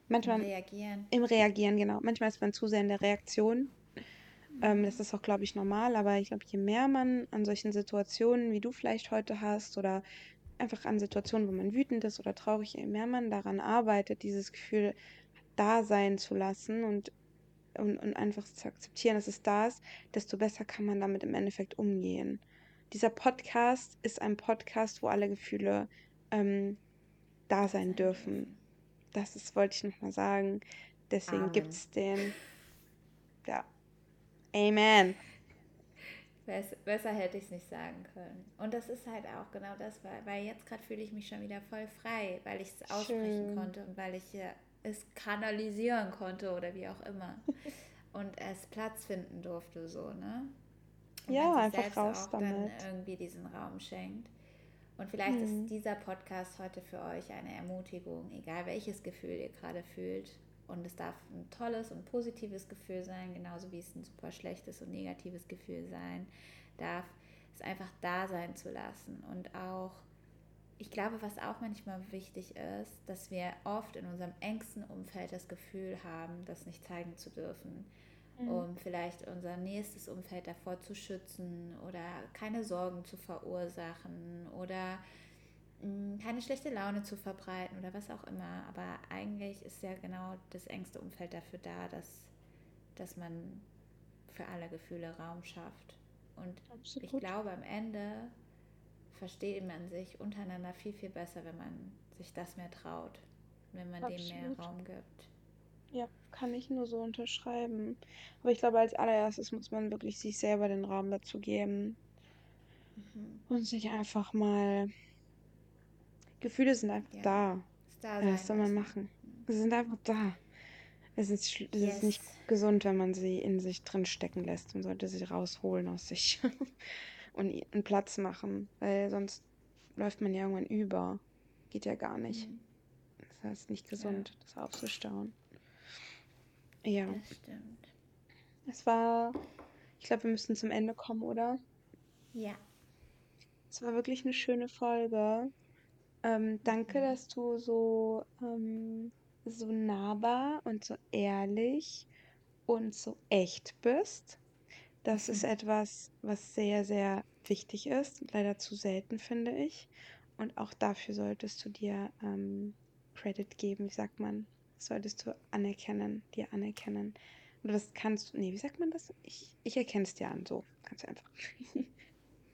manchmal Reagieren. im Reagieren, genau. Manchmal ist man zu sehr in der Reaktion. Ähm, das ist auch, glaube ich, normal. Aber ich glaube, je mehr man an solchen Situationen, wie du vielleicht heute hast, oder einfach an Situationen, wo man wütend ist oder traurig, je mehr man daran arbeitet, dieses Gefühl da sein zu lassen und und, und einfach zu akzeptieren, dass es da ist, desto besser kann man damit im Endeffekt umgehen. Dieser Podcast ist ein Podcast, wo alle Gefühle ähm, da sein dürfen. Das ist, wollte ich nochmal sagen. Deswegen gibt Amen. es den, ja, Amen. Bess- Besser hätte ich es nicht sagen können. Und das ist halt auch genau das, weil, weil jetzt gerade fühle ich mich schon wieder voll frei, weil ich es aussprechen Schön. konnte und weil ich es kanalisieren konnte oder wie auch immer. (laughs) Und es Platz finden durfte, so, ne? Und Ja, einfach selbst raus auch dann damit. irgendwie diesen Raum schenkt. Und vielleicht ist Hm, dieser Podcast heute für euch eine Ermutigung, egal welches Gefühl ihr gerade fühlt. Und es darf ein tolles und positives Gefühl sein, genauso wie es ein super schlechtes und negatives Gefühl sein darf, es einfach da sein zu lassen. Und auch, ich glaube, was auch manchmal wichtig ist, dass wir oft in unserem engsten Umfeld das Gefühl haben, das nicht zeigen zu dürfen hm, um vielleicht unser nächstes Umfeld davor zu schützen oder keine Sorgen zu verursachen oder mh, keine schlechte Laune zu verbreiten oder was auch immer. Aber eigentlich ist ja genau das engste Umfeld dafür da, dass, dass man für alle Gefühle Raum schafft. Und ich absolut. glaube, am Ende versteht man sich untereinander viel, viel besser, wenn man sich das mehr traut, wenn man dem mehr Absolut. Raum gibt. Ja, kann ich nur so unterschreiben. Aber ich glaube, als allererstes muss man wirklich sich selber den Raum dazu geben Mhm. und sich einfach mal Gefühle sind einfach Ja, da. da Ja, was soll man machen? Sie sind einfach da. Es ist, es ist nicht Yes. gesund, wenn man sie in sich drin stecken lässt. Man sollte sie rausholen aus sich (laughs) und einen Platz machen, weil sonst läuft man ja irgendwann über. Geht ja gar nicht. Mhm. Das heißt nicht Ja, gesund, das aufzustauen. Ja, das stimmt. es war, ich glaube, wir müssen zum Ende kommen, oder? Ja. Es war wirklich eine schöne Folge. Ähm, danke, Mhm. dass du so, ähm, so nahbar und so ehrlich und so echt bist. Das ist etwas, was sehr, sehr wichtig ist. Leider zu selten, finde ich. Und auch dafür solltest du dir ähm, Credit geben, wie sagt man? Das solltest du anerkennen, dir anerkennen. Und das kannst du, nee, wie sagt man das? Ich, ich erkenne es dir an, so, ganz einfach. (laughs)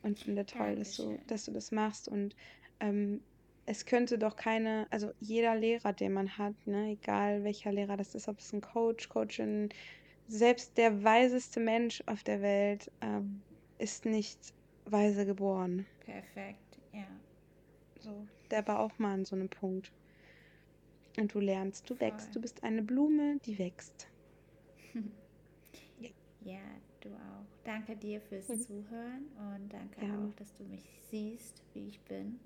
Und finde toll, dass du, dass du das machst. Und ähm, es könnte doch keine, also jeder Lehrer, den man hat, ne, egal welcher Lehrer das ist, ob es ein Coach, Coachin, selbst der weiseste Mensch auf der Welt ähm, ist nicht weise geboren. Perfekt. Ja. So, der war auch mal an so einem Punkt. Und du lernst, du wächst, Voll. du bist eine Blume, die wächst. Ja, (laughs) Ja, du auch. Danke dir fürs mhm, Zuhören und danke gerne, auch, dass du mich siehst, wie ich bin.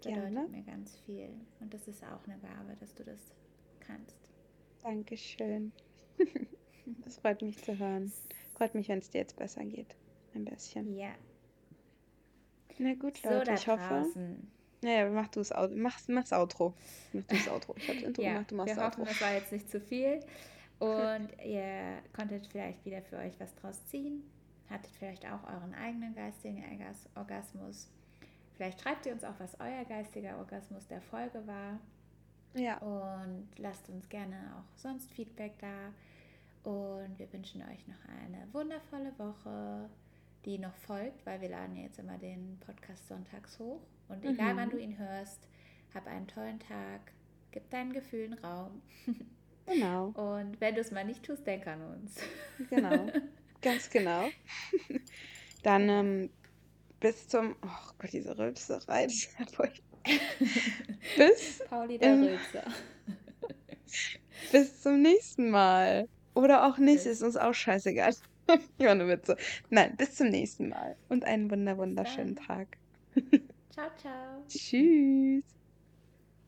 Das gerne. bedeutet mir ganz viel. Und das ist auch eine Gabe, dass du das kannst. Dankeschön. (laughs) Das freut mich zu hören. Freut mich, wenn es dir jetzt besser geht. Ein bisschen. Ja. Na gut, So Leute, da ich hoffe. Naja, mach du das Outro. Mach, mach's Outro. Mach du das Outro. Ich hab das Intro Ja, gemacht, du machst wir das hoffen, Outro. das war jetzt nicht zu viel. (laughs) Und ihr konntet vielleicht wieder für euch was draus ziehen. Hattet vielleicht auch euren eigenen geistigen Orgas- Orgasmus. Vielleicht schreibt ihr uns auch, was euer geistiger Orgasmus der Folge war. Ja, Und lasst uns gerne auch sonst Feedback da. Und wir wünschen euch noch eine wundervolle Woche, die noch folgt, weil wir laden ja jetzt immer den Podcast sonntags hoch. Und egal wann du mhm. ihn hörst, hab einen tollen Tag, gib deinen Gefühlen Raum. (laughs) Genau, Und wenn du es mal nicht tust, denk an uns. genau. (laughs) Ganz genau. Dann ähm, bis zum. Oh Gott, diese Rülpserei. (laughs) Bis, Pauli der ähm, Rülpser. bis zum nächsten Mal. Oder auch nicht, ist uns auch scheißegal. (laughs) Ja, nur Witze. Nein, bis zum nächsten Mal und einen wunder wunderschönen. Tag. Ciao, ciao. Tschüss.